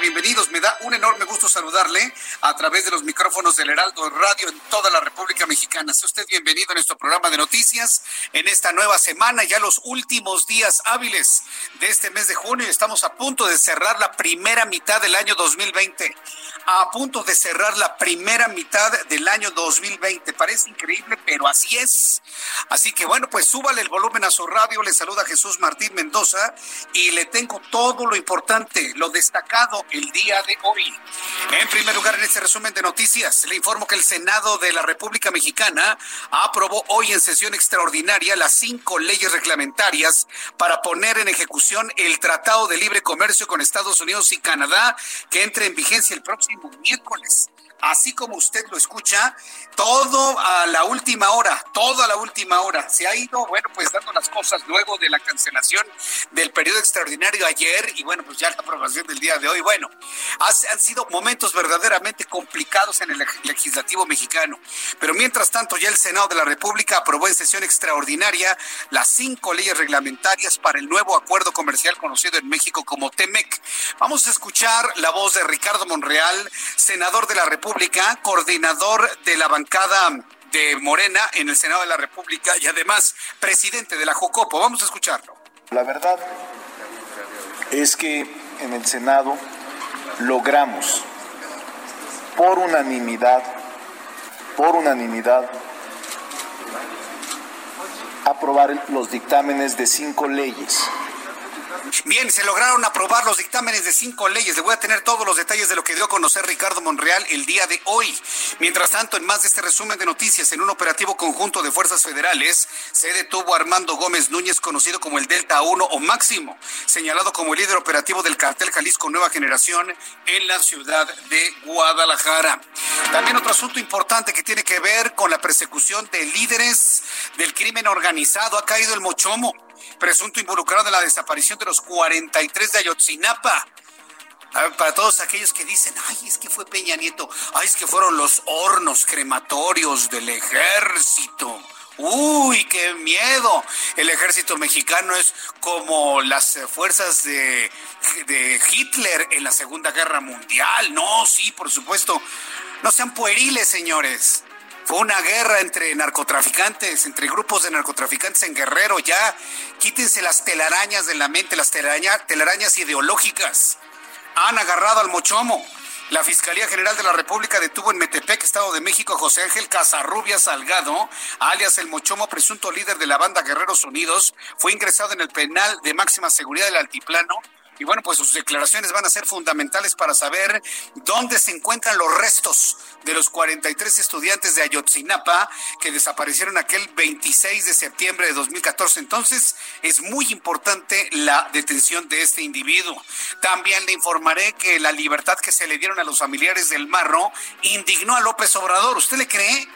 Bienvenidos. Me da un enorme gusto saludarle a través de los micrófonos del Heraldo Radio en toda la República Mexicana. Sea usted bienvenido a nuestro programa de noticias en esta nueva semana, ya los últimos días hábiles de este mes de junio. Estamos a punto de cerrar la primera mitad del año 2020. A punto de cerrar la primera mitad del año 2020. Parece increíble, pero así es. Así que bueno, pues súbale el volumen a su radio. Le saluda Jesús Martín Mendoza y le tengo todo lo importante lo destacado el día de hoy. En primer lugar, en este resumen de noticias, le informo que el Senado de la República Mexicana aprobó hoy en sesión extraordinaria las cinco leyes reglamentarias para poner en ejecución el Tratado de Libre Comercio con Estados Unidos y Canadá, que entre en vigencia el próximo miércoles así como usted lo escucha, todo a la última hora, todo a la última hora. Se ha ido, bueno, pues dando las cosas luego de la cancelación del periodo extraordinario ayer y bueno, pues ya la aprobación del día de hoy. Bueno, han sido momentos verdaderamente complicados en el legislativo mexicano. Pero mientras tanto, ya el Senado de la República aprobó en sesión extraordinaria las cinco leyes reglamentarias para el nuevo acuerdo comercial conocido en México como TEMEC. Vamos a escuchar la voz de Ricardo Monreal, senador de la República coordinador de la bancada de Morena en el Senado de la República y además presidente de la Jocopo. Vamos a escucharlo. La verdad es que en el Senado logramos por unanimidad, por unanimidad, aprobar los dictámenes de cinco leyes Bien, se lograron aprobar los dictámenes de cinco leyes. Le voy a tener todos los detalles de lo que dio a conocer Ricardo Monreal el día de hoy. Mientras tanto, en más de este resumen de noticias, en un operativo conjunto de fuerzas federales, se detuvo Armando Gómez Núñez, conocido como el Delta 1 o Máximo, señalado como el líder operativo del cartel Jalisco Nueva Generación en la ciudad de Guadalajara. También otro asunto importante que tiene que ver con la persecución de líderes del crimen organizado. Ha caído el Mochomo presunto involucrado en la desaparición de los 43 de Ayotzinapa. Para todos aquellos que dicen, ay, es que fue Peña Nieto, ay, es que fueron los hornos crematorios del ejército. Uy, qué miedo. El ejército mexicano es como las fuerzas de, de, Hitler en la Segunda Guerra Mundial. No, sí, por supuesto. No sean pueriles, señores. Fue una guerra entre narcotraficantes, entre grupos de narcotraficantes en Guerrero. Ya quítense las telarañas de la mente, las telarañas ideológicas. Han agarrado al mochomo. La Fiscalía General de la República detuvo en Metepec, Estado de México, a José Ángel Casarrubia Salgado, alias el Mochomo, presunto líder de la banda Guerreros Unidos. Fue ingresado en el penal de máxima seguridad del Altiplano y bueno, pues sus declaraciones van a ser fundamentales para saber dónde se encuentran los restos de los 43 estudiantes de Ayotzinapa que desaparecieron aquel 26 de septiembre de 2014. Entonces, es muy importante la detención de este individuo. También le informaré que la libertad que se le dieron a los familiares del Marro indignó a López Obrador. ¿Usted le cree?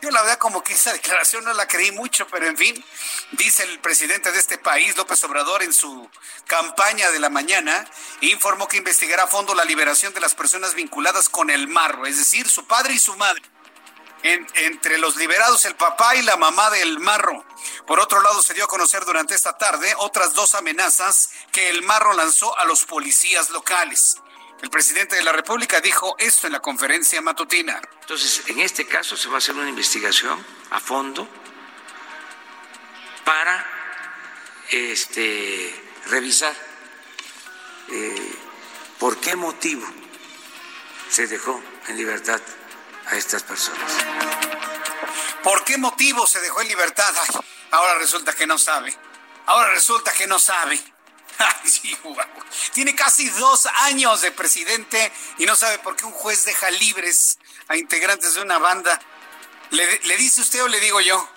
Yo la verdad como que esa declaración no la creí mucho, pero en fin, dice el presidente de este país, López Obrador, en su campaña de la mañana, informó que investigará a fondo la liberación de las personas vinculadas con el marro, es decir, su padre y su madre. entre los liberados, el papá y la mamá del marro. Por otro lado, se dio a conocer durante esta tarde otras dos amenazas que el marro lanzó a los policías locales. El presidente de la República dijo esto en la conferencia matutina. Entonces, en este caso se va a hacer una investigación a fondo para este, revisar eh, por qué motivo se dejó en libertad a estas personas. ¿Por qué motivo se dejó en libertad? ahora resulta que no sabe. Ahora resulta que no sabe. Tiene casi dos años de presidente y no sabe por qué un juez deja libres a integrantes de una banda. ¿Le, le dice usted o le digo yo?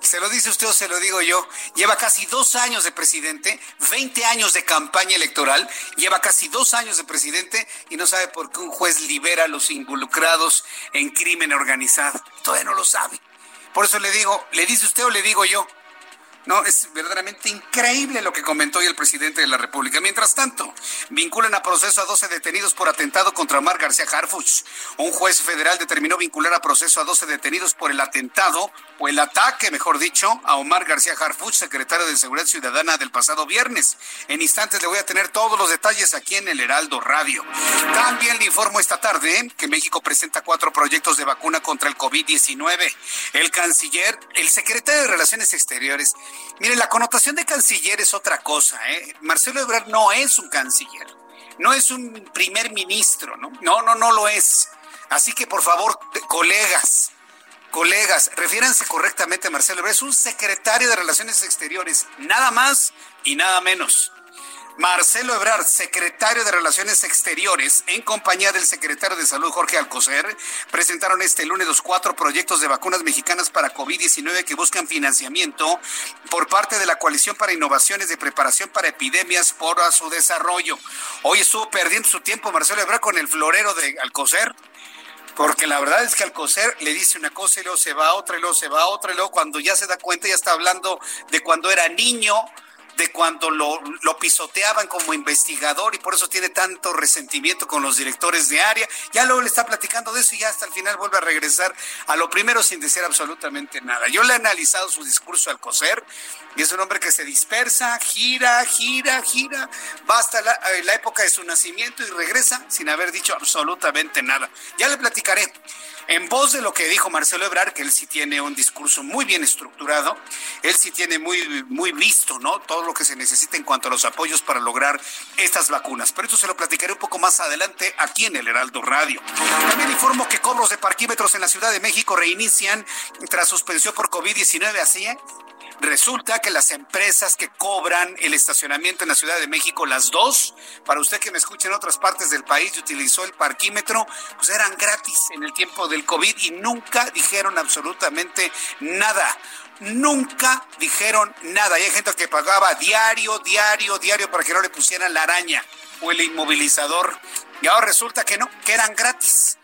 ¿Se lo dice usted o se lo digo yo? Lleva casi dos años de presidente, 20 años de campaña electoral, lleva casi dos años de presidente y no sabe por qué un juez libera a los involucrados en crimen organizado. Todavía no lo sabe. Por eso le digo, ¿le dice usted o le digo yo? No, es verdaderamente increíble lo que comentó hoy el presidente de la República. Mientras tanto, vinculan a proceso a 12 detenidos por atentado contra Omar García Harfuch. Un juez federal determinó vincular a proceso a 12 detenidos por el atentado o el ataque, mejor dicho, a Omar García Harfuch, secretario de Seguridad Ciudadana del pasado viernes. En instantes le voy a tener todos los detalles aquí en el Heraldo Radio. También le informo esta tarde que México presenta cuatro proyectos de vacuna contra el COVID-19. El canciller, el secretario de Relaciones Exteriores, Mire, la connotación de canciller es otra cosa. ¿eh? Marcelo Ebrard no es un canciller, no es un primer ministro, ¿no? No, no, no lo es. Así que, por favor, colegas, colegas, refiéranse correctamente a Marcelo Ebrard. Es un secretario de Relaciones Exteriores, nada más y nada menos. Marcelo Ebrard, secretario de Relaciones Exteriores, en compañía del secretario de Salud Jorge Alcocer, presentaron este lunes los cuatro proyectos de vacunas mexicanas para COVID-19 que buscan financiamiento por parte de la Coalición para Innovaciones de Preparación para Epidemias por su desarrollo. Hoy estuvo perdiendo su tiempo Marcelo Ebrard con el florero de Alcocer. Porque la verdad es que Alcocer le dice una cosa y luego se va a otra y luego se va a otra y luego cuando ya se da cuenta ya está hablando de cuando era niño, de cuando lo, pisoteaban como investigador y por eso tiene tanto resentimiento con los directores de área. Ya luego le está platicando de eso y ya hasta el final vuelve a regresar a lo primero sin decir absolutamente nada. Yo le he analizado su discurso al coser y es un hombre que se dispersa, gira, gira, gira, va hasta la, eh, la época de su nacimiento y regresa sin haber dicho absolutamente nada. Ya le platicaré en voz de lo que dijo Marcelo Ebrard, que él sí tiene un discurso muy bien estructurado, él sí tiene muy, muy visto, ¿no? Todo lo que se necesita en cuanto a los apoyos para lograr estas vacunas. Pero esto se lo platicaré un poco más adelante aquí en el Heraldo Radio. También informo que cobros de parquímetros en la Ciudad de México reinician tras suspensión por COVID-19, así es. Resulta que las empresas que cobran el estacionamiento en la Ciudad de México, las dos, para usted que me escuche en otras partes del país y utilizó el parquímetro, pues eran gratis en el tiempo del COVID y nunca dijeron absolutamente nada. Nunca dijeron nada. Y hay gente que pagaba diario, diario, diario para que no le pusieran la araña o el inmovilizador. Y ahora resulta que no, que eran gratis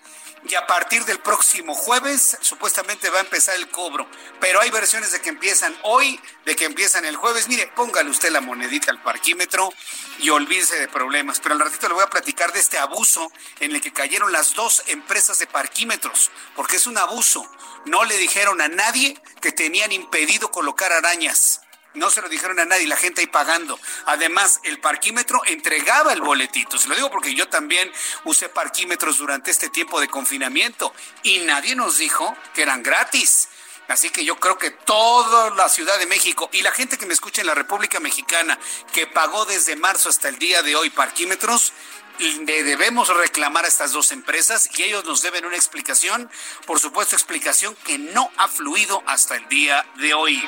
y a partir del próximo jueves supuestamente va a empezar el cobro. Pero hay versiones de que empiezan hoy, de que empiezan el jueves. Mire, póngale usted la monedita al parquímetro y olvídese de problemas. Pero al ratito le voy a platicar de este abuso en el que cayeron las dos empresas de parquímetros, porque es un abuso. No le dijeron a nadie que tenían impedido colocar arañas. No se lo dijeron a nadie, la gente ahí pagando. Además, el parquímetro entregaba el boletito. Se lo digo porque yo también usé parquímetros durante este tiempo de confinamiento y nadie nos dijo que eran gratis. Así que yo creo que toda la Ciudad de México y la gente que me escucha en la República Mexicana que pagó desde marzo hasta el día de hoy parquímetros, le debemos reclamar a estas dos empresas y ellos nos deben una explicación, por supuesto explicación que no ha fluido hasta el día de hoy.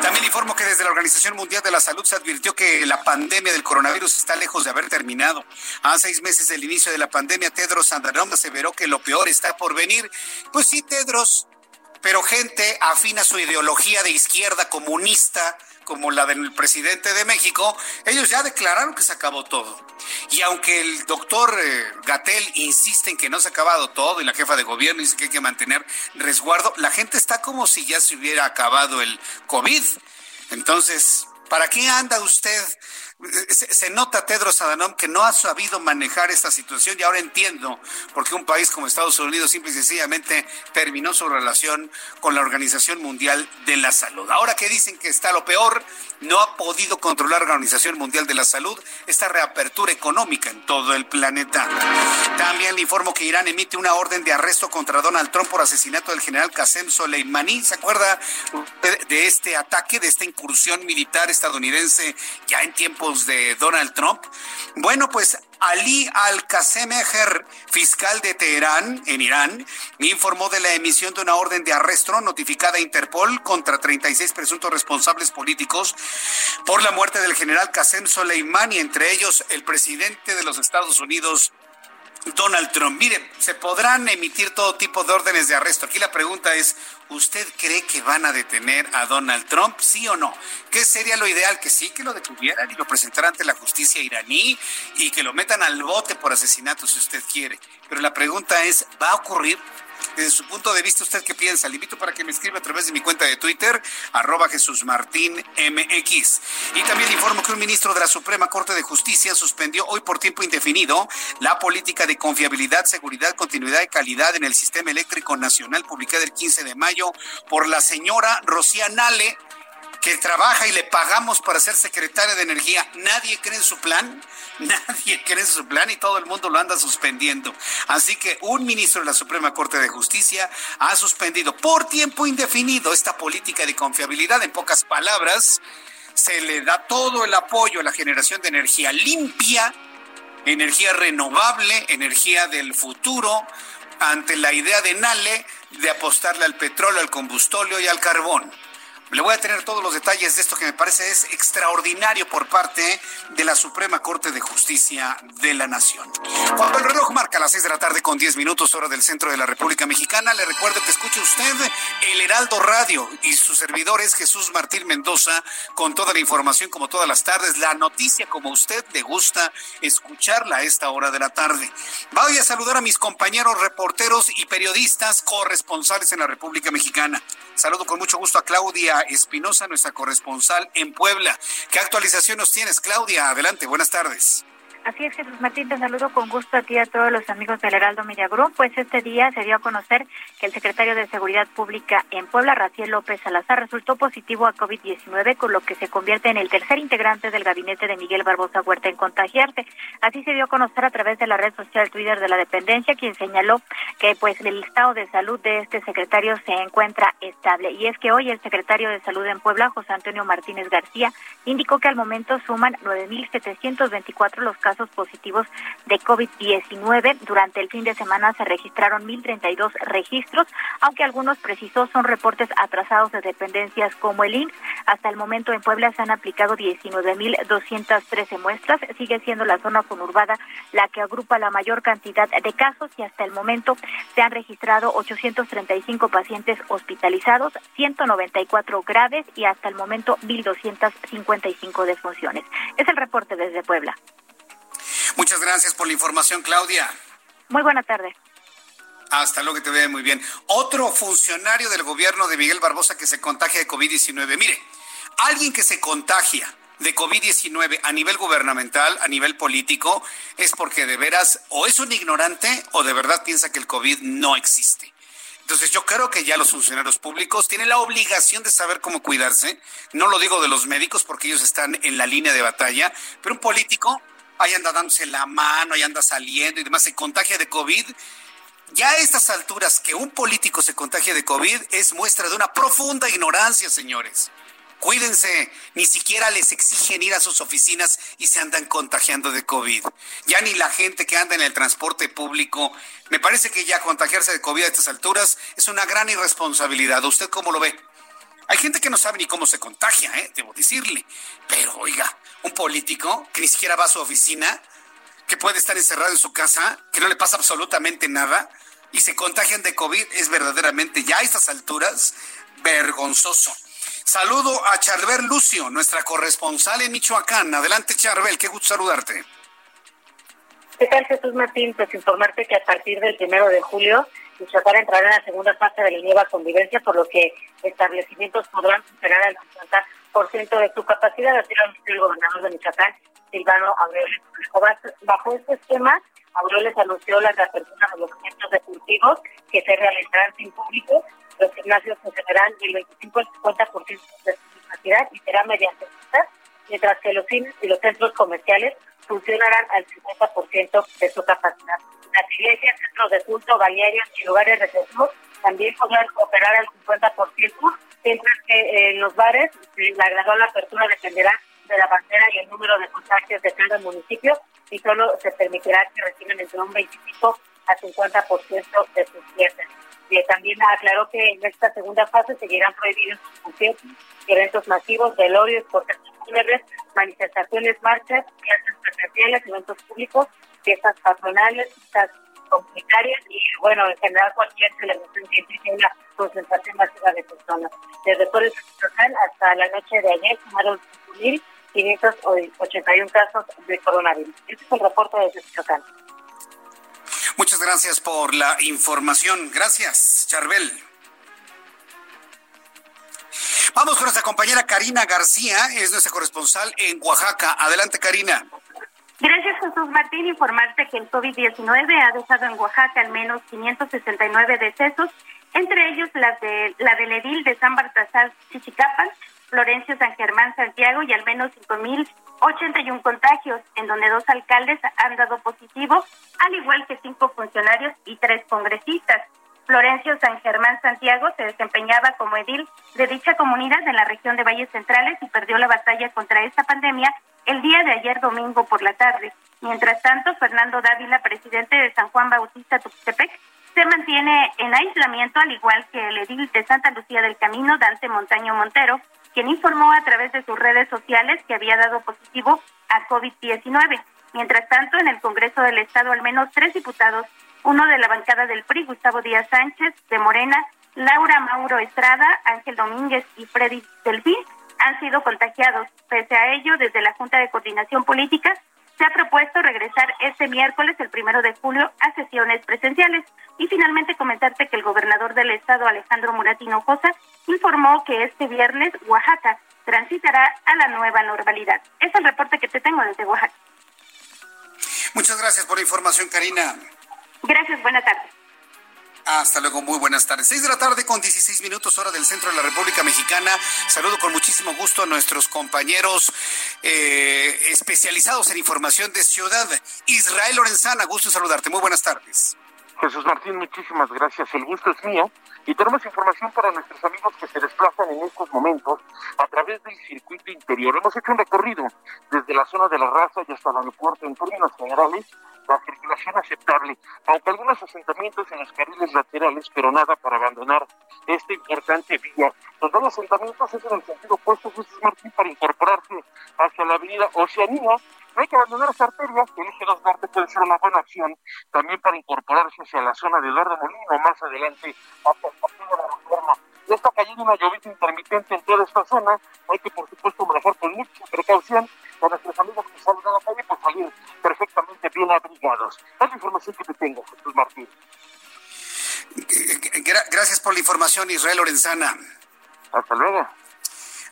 También informo que desde la Organización Mundial de la Salud se advirtió que la pandemia del coronavirus está lejos de haber terminado. A seis meses del inicio de la pandemia, Tedros Adhanom aseveró que lo peor está por venir. Pues sí, Tedros, pero gente afina su ideología de izquierda comunista como la del presidente de México, ellos ya declararon que se acabó todo. Y aunque el doctor eh, Gatel insiste en que no se ha acabado todo y la jefa de gobierno dice que hay que mantener resguardo, la gente está como si ya se hubiera acabado el COVID. Entonces, ¿para qué anda usted se, nota Tedros Adhanom que no ha sabido manejar esta situación y ahora entiendo por qué un país como Estados Unidos simple y sencillamente terminó su relación con la Organización Mundial de la Salud. Ahora que dicen que está lo peor, no ha podido controlar la Organización Mundial de la Salud esta reapertura económica en todo el planeta. También le informo que Irán emite una orden de arresto contra Donald Trump por asesinato del general Qasem Soleimani. ¿Se acuerda de este ataque, de esta incursión militar estadounidense ya en de Donald Trump? Bueno, pues Ali Al-Qasemeher, fiscal de Teherán, en Irán, informó de la emisión de una orden de arresto notificada a Interpol contra 36 presuntos responsables políticos por la muerte del general Qasem Soleimani, entre ellos el presidente de los Estados Unidos, Donald Trump. Mire, se podrán emitir todo tipo de órdenes de arresto. Aquí la pregunta es, ¿usted cree que van a detener a Donald Trump? ¿Sí o no? ¿Qué sería lo ideal? Que sí, que lo detuvieran y lo presentaran ante la justicia iraní y que lo metan al bote por asesinato si usted quiere. Pero la pregunta es, ¿va a ocurrir? Desde su punto de vista, ¿usted qué piensa? Le invito para que me escriba a través de mi cuenta de Twitter, arroba Jesús Martín MX. Y también informo que un ministro de la Suprema Corte de Justicia suspendió hoy por tiempo indefinido la política de confiabilidad, seguridad, continuidad y calidad en el sistema eléctrico nacional publicada el 15 de mayo por la señora Rocía Nale, que trabaja y le pagamos para ser secretaria de Energía, nadie cree en su plan, nadie cree en su plan y todo el mundo lo anda suspendiendo. Así que un ministro de la Suprema Corte de Justicia ha suspendido por tiempo indefinido esta política de confiabilidad. En pocas palabras, se le da todo el apoyo a la generación de energía limpia, energía renovable, energía del futuro, ante la idea de Nale de apostarle al petróleo, al combustóleo y al carbón. Le voy a tener todos los detalles de esto que me parece es extraordinario por parte de la Suprema Corte de Justicia de la Nación. Cuando el reloj marca las seis de la tarde con diez minutos hora del centro de la República Mexicana, le recuerdo que escuche usted el Heraldo Radio y su servidor es Jesús Martín Mendoza con toda la información como todas las tardes, la noticia como usted le gusta escucharla a esta hora de la tarde. Voy a saludar a mis compañeros reporteros y periodistas corresponsales en la República Mexicana. Saludo con mucho gusto a Espinosa, nuestra corresponsal en Puebla. ¿Qué actualización nos tienes, Claudia? Adelante, buenas tardes. Así es, Jesús Martín, te saludo con gusto a ti y a todos los amigos del Heraldo Media Group. Pues este día se dio a conocer que el secretario de Seguridad Pública en Puebla, Raciel López Salazar, resultó positivo a COVID-19, con lo que se convierte en el tercer integrante del gabinete de Miguel Barbosa Huerta en contagiarse. Así se dio a conocer a través de la red social Twitter de la dependencia, quien señaló que pues el estado de salud de este secretario se encuentra estable. Y es que hoy el secretario de Salud en Puebla, José Antonio Martínez García, indicó que al momento suman 9.724 los casos positivos de COVID-19. Durante el fin de semana se registraron 1.032 registros, aunque algunos precisos son reportes atrasados de dependencias como el INSS. Hasta el momento en Puebla se han aplicado 19.213 muestras. Sigue siendo la zona conurbada la que agrupa la mayor cantidad de casos y hasta el momento se han registrado 835 pacientes hospitalizados, 194 graves y hasta el momento 1.255 defunciones. Es el reporte desde Puebla. Muchas gracias por la información, Claudia. Muy buena tarde. Hasta luego, que te vea muy bien. Otro funcionario del gobierno de Miguel Barbosa que se contagia de COVID-19. Mire, alguien que se contagia de COVID-19 a nivel gubernamental, a nivel político, es porque de veras o es un ignorante o de verdad piensa que el COVID no existe. Entonces yo creo que ya los funcionarios públicos tienen la obligación de saber cómo cuidarse. No lo digo de los médicos porque ellos están en la línea de batalla, pero un político ahí anda dándose la mano, ahí anda saliendo y demás, se contagia de COVID. Ya a estas alturas que un político se contagie de COVID es muestra de una profunda ignorancia, señores. Cuídense, ni siquiera les exigen ir a sus oficinas y se andan contagiando de COVID. Ya ni la gente que anda en el transporte público. Me parece que ya contagiarse de COVID a estas alturas es una gran irresponsabilidad. ¿Usted cómo lo ve? Hay gente que no sabe ni cómo se contagia, ¿eh? debo decirle. Pero oiga, un político que ni siquiera va a su oficina, que puede estar encerrado en su casa, que no le pasa absolutamente nada y se contagian de COVID, es verdaderamente ya a estas alturas vergonzoso. Saludo a Charbel Lucio, nuestra corresponsal en Michoacán. Adelante, Charbel, qué gusto saludarte. ¿Qué tal, Jesús Martín? Pues informarte que a partir del primero de julio Michoacán entrará en la segunda fase de la nueva convivencia, por lo que establecimientos podrán superar al de su capacidad, así lo anunció el gobernador de Michoacán, Silvano Aureoles. Bajo este esquema, Aureoles anunció la reapertura de los centros deportivos que se realizarán sin público. Los gimnasios funcionarán del 25 al 50% de su capacidad y será mediante citas, mientras que los cines y los centros comerciales funcionarán al 50% de su capacidad. Las iglesias, centros de culto, balnearios y lugares recreativos también podrán operar al 50%, mientras que en los bares la gradual apertura dependerá de la bandera y el número de contagios de cada municipio y solo se permitirá que reciban entre un 25 a 50% de sus clientes. Y también aclaró que en esta segunda fase seguirán prohibidos conciertos, eventos masivos, velorios, protestas fúnebres, manifestaciones, marchas, clases presenciales, eventos públicos, fiestas patronales, fiestas comunitarias y, bueno, en general cualquier celebración que implique una concentración masiva de personas. Desde todo el hasta la noche de ayer sumaron 581 casos de coronavirus. Este es el reporte de Michoacán. Muchas gracias por la información. Gracias, Charbel. Vamos con nuestra compañera Karina García, es nuestra corresponsal en Oaxaca. Adelante, Karina. Gracias, Jesús Martín. Informarte que el COVID-19 ha dejado en Oaxaca al menos 569 decesos, entre ellos las de, la del edil de San Baltasar Chichicapan, Florencio San Germán Santiago y al menos 5.081 contagios, en donde dos alcaldes han dado positivo, al igual que cinco funcionarios y tres congresistas. Florencio San Germán Santiago se desempeñaba como edil de dicha comunidad en la región de Valles Centrales y perdió la batalla contra esta pandemia el día de ayer domingo por la tarde. Mientras tanto, Fernando Dávila, presidente de San Juan Bautista Tuxtepec, se mantiene en aislamiento, al igual que el edil de Santa Lucía del Camino, Dante Montaño Montero, quien informó a través de sus redes sociales que había dado positivo a COVID-19. Mientras tanto, en el Congreso del Estado, al menos tres diputados, uno de la bancada del PRI, Gustavo Díaz Sánchez, de Morena, Laura Mauro Estrada, Ángel Domínguez y Freddy Delfín, han sido contagiados. Pese a ello, desde la Junta de Coordinación Política se ha propuesto regresar este miércoles, el primero de julio, a sesiones presenciales. Y finalmente comentarte que el gobernador del estado, Alejandro Muratino Cosa, informó que este viernes Oaxaca transitará a la nueva normalidad. Es el reporte que te tengo desde Oaxaca. Muchas gracias por la información, Karina. Gracias, buena tarde. Hasta luego, muy buenas tardes. Seis de la tarde con 16 minutos hora del centro de la República Mexicana. Saludo con muchísimo gusto a nuestros compañeros eh, especializados en información de ciudad. Israel Lorenzana, gusto en saludarte. Muy buenas tardes. Jesús Martín, muchísimas gracias. El gusto es mío. Y tenemos información para nuestros amigos que se desplazan en estos momentos a través del circuito interior. Hemos hecho un recorrido desde la zona de la raza y hasta el aeropuerto en términos generales la circulación aceptable, aunque algunos asentamientos en los carriles laterales, pero nada para abandonar este importante vía. Los dos asentamientos es en el sentido opuesto, Jesús Martín, para incorporarse hacia la avenida Oceanía. No hay que abandonar esa arteria, el eje 2 norte puede ser una buena opción, también para incorporarse hacia la zona de Eduardo Molino, más adelante hacia el partido de la reforma. Ya está cayendo una lluvia intermitente en toda esta zona, hay que por supuesto manejar con mucha precaución con nuestros amigos que salen a la calle, pues salir perfectamente bien abrigados. Es la información que te tengo, Jesús Martín. Gracias por la información, Israel Lorenzana. Hasta luego.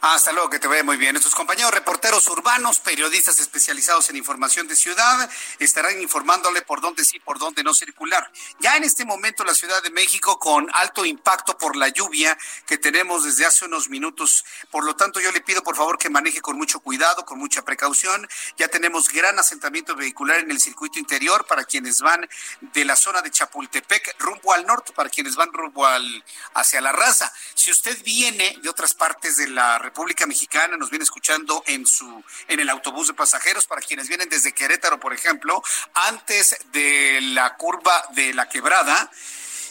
Hasta luego, que te vaya muy bien. Nuestros compañeros reporteros urbanos, periodistas especializados en información de ciudad, estarán informándole por dónde sí, por dónde no circular. Ya en este momento la Ciudad de México con alto impacto por la lluvia que tenemos desde hace unos minutos. Por lo tanto, yo le pido por favor que maneje con mucho cuidado, con mucha precaución. Ya tenemos gran asentamiento vehicular en el circuito interior para quienes van de la zona de Chapultepec rumbo al norte, para quienes van rumbo al, hacia la raza. Si usted viene de otras partes de la República, Mexicana, nos viene escuchando en su en el autobús de pasajeros para quienes vienen desde Querétaro, por ejemplo, antes de la curva de la quebrada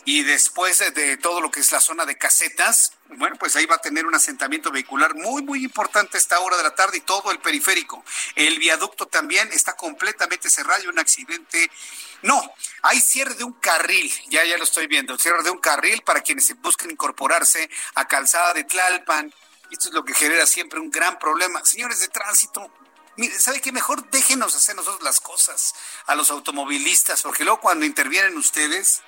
y después de todo lo que es la zona de casetas, bueno, pues ahí va a tener un asentamiento vehicular muy, muy importante a esta hora de la tarde y todo el periférico. El viaducto también está completamente cerrado y un accidente. No, hay cierre de un carril, ya ya lo estoy viendo, cierre de un carril para quienes busquen incorporarse a Calzada de Tlalpan, esto es lo que genera siempre un gran problema. Señores de tránsito, mire, ¿sabe qué? Mejor déjenos hacer nosotros las cosas a los automovilistas, porque luego cuando intervienen ustedes,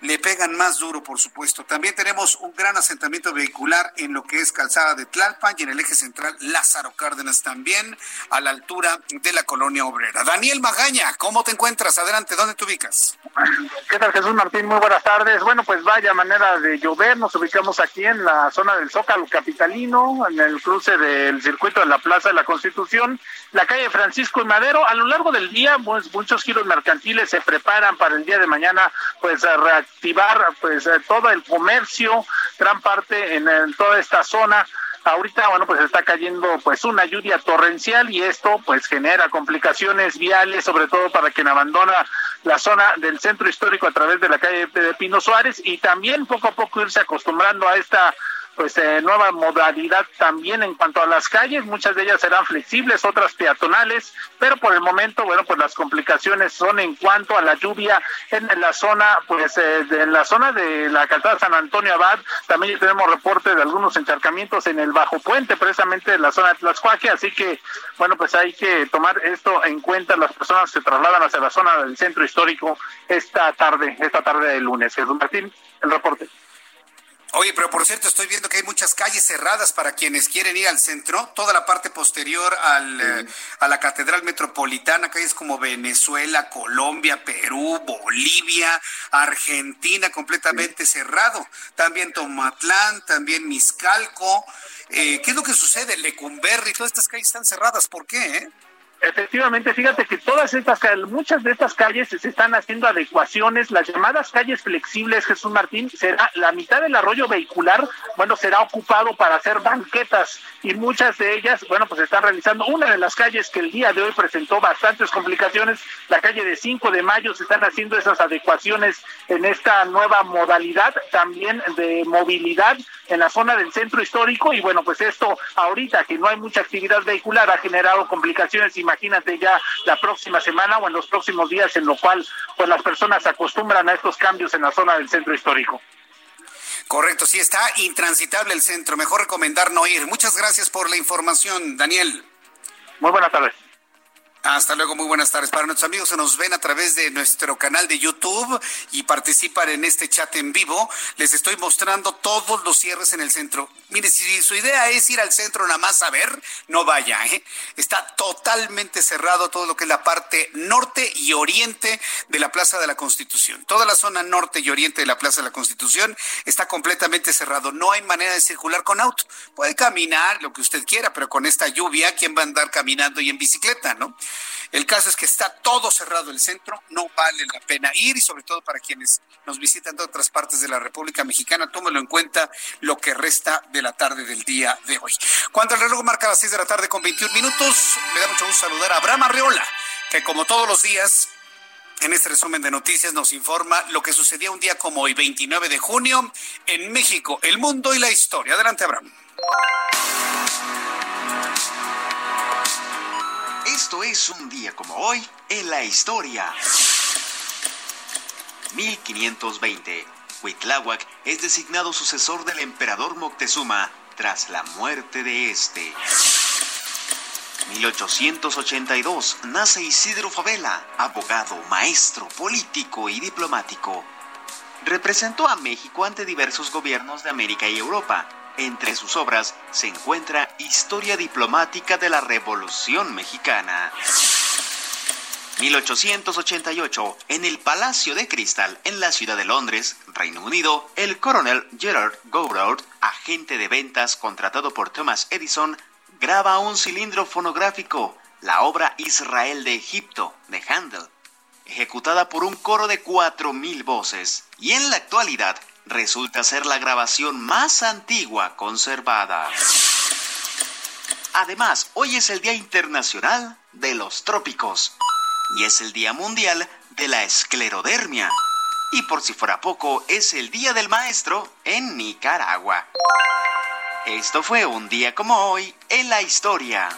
le pegan más duro, por supuesto. También tenemos un gran asentamiento vehicular en lo que es Calzada de Tlalpan y en el eje central Lázaro Cárdenas también, a la altura de la colonia obrera. Daniel Magaña, ¿cómo te encuentras? Adelante, ¿dónde te ubicas? ¿Qué tal, Jesús Martín? Muy buenas tardes. Bueno, pues vaya manera de llover. Nos ubicamos aquí en la zona del Zócalo Capitalino, en el cruce del circuito de la Plaza de la Constitución, la calle Francisco y Madero. A lo largo del día, pues muchos giros mercantiles se preparan para el día de mañana, pues a reactivar pues eh, todo el comercio, gran parte en, toda esta zona. Ahorita, bueno, pues está cayendo pues una lluvia torrencial y esto pues genera complicaciones viales, sobre todo para quien abandona la zona del centro histórico a través de la calle de Pino Suárez y también poco a poco irse acostumbrando a esta pues eh, nueva modalidad también en cuanto a las calles, muchas de ellas serán flexibles, otras peatonales, pero por el momento, bueno, pues las complicaciones son en cuanto a la lluvia en la zona, pues eh, en la zona de la calzada San Antonio Abad, también tenemos reporte de algunos encharcamientos en el bajo puente, precisamente en la zona de Tlaxcuaque, así que, bueno, pues hay que tomar esto en cuenta las personas que se trasladan hacia la zona del centro histórico esta tarde, esta tarde de lunes. Jesús Martín, el reporte. Oye, pero por cierto, estoy viendo que hay muchas calles cerradas para quienes quieren ir al centro. Toda la parte posterior al, eh, a la Catedral Metropolitana, calles como Venezuela, Colombia, Perú, Bolivia, Argentina, completamente cerrado. También Tomatlán, también Miscalco. Eh, ¿Qué es lo que sucede? Lecumberri, todas estas calles están cerradas. ¿Por qué? Eh? Efectivamente, fíjate que todas estas muchas de estas calles se están haciendo adecuaciones, las llamadas calles flexibles, Jesús Martín, será la mitad del arroyo vehicular, bueno, será ocupado para hacer banquetas y muchas de ellas, bueno, pues están realizando. Una de las calles que el día de hoy presentó bastantes complicaciones, la calle de 5 de mayo, se están haciendo esas adecuaciones en esta nueva modalidad también de movilidad en la zona del centro histórico y bueno, pues esto ahorita que no hay mucha actividad vehicular ha generado complicaciones imagínate ya la próxima semana o en los próximos días en lo cual pues las personas se acostumbran a estos cambios en la zona del centro histórico. Correcto, sí está intransitable el centro, mejor recomendar no ir. Muchas gracias por la información, Daniel. Muy buenas tardes. Hasta luego, muy buenas tardes. Para nuestros amigos que nos ven a través de nuestro canal de YouTube y participan en este chat en vivo, les estoy mostrando todos los cierres en el centro. Mire, si su idea es ir al centro nada más a ver, no vaya, ¿eh? Está totalmente cerrado todo lo que es la parte norte y oriente de la Plaza de la Constitución. Toda la zona norte y oriente de la Plaza de la Constitución está completamente cerrado. No hay manera de circular con auto. Puede caminar lo que usted quiera, pero con esta lluvia, ¿quién va a andar caminando y en bicicleta, no? El caso es que está todo cerrado el centro, no vale la pena ir y sobre todo para quienes nos visitan de otras partes de la República Mexicana, tómelo en cuenta lo que resta de la tarde del día de hoy. Cuando el reloj marca las 6 de la tarde con 21 minutos, me da mucho gusto saludar a Abraham Arreola, que como todos los días en este resumen de noticias nos informa lo que sucedía un día como hoy, 29 de junio, en México, el mundo y la historia. Adelante, Abraham. Esto es un día como hoy en la historia. 1520. Huitláhuac es designado sucesor del emperador Moctezuma tras la muerte de este. 1882 nace Isidro Favela, abogado, maestro, político y diplomático. Representó a México ante diversos gobiernos de América y Europa entre sus obras se encuentra Historia diplomática de la Revolución Mexicana. 1888, en el Palacio de Cristal, en la ciudad de Londres, Reino Unido, el coronel Gerard Gouraud, agente de ventas contratado por Thomas Edison, graba un cilindro fonográfico, la obra Israel de Egipto, de Handel, ejecutada por un coro de 4.000 voces. Y en la actualidad, resulta ser la grabación más antigua conservada. Además, hoy es el Día Internacional de los Trópicos y es el Día Mundial de la Esclerodermia. Y por si fuera poco, es el Día del Maestro en Nicaragua. Esto fue un día como hoy en la historia.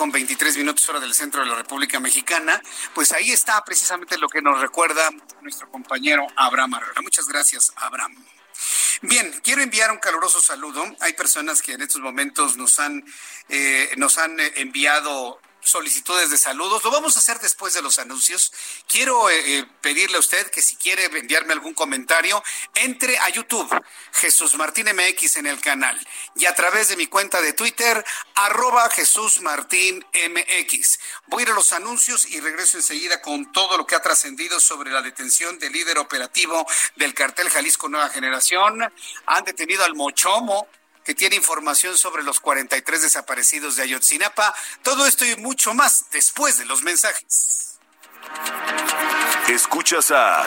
Con 23 minutos hora del centro de la República Mexicana, pues ahí está precisamente lo que nos recuerda nuestro compañero Abraham Arreola. Muchas gracias, Abraham. Bien, quiero enviar un caluroso saludo. Hay personas que en estos momentos nos han, eh, nos han eh, enviado solicitudes de saludos. Lo vamos a hacer después de los anuncios. Quiero eh, eh, pedirle a usted que si quiere enviarme algún comentario, entre a YouTube, Jesús Martín MX en el canal y a través de mi cuenta de Twitter, arroba Jesús Martín MX. Voy a ir a los anuncios y regreso enseguida con todo lo que ha trascendido sobre la detención del líder operativo del cartel Jalisco Nueva Generación. Han detenido al Mochomo, que tiene información sobre los 43 desaparecidos de Ayotzinapa. Todo esto y mucho más después de los mensajes. Escuchas a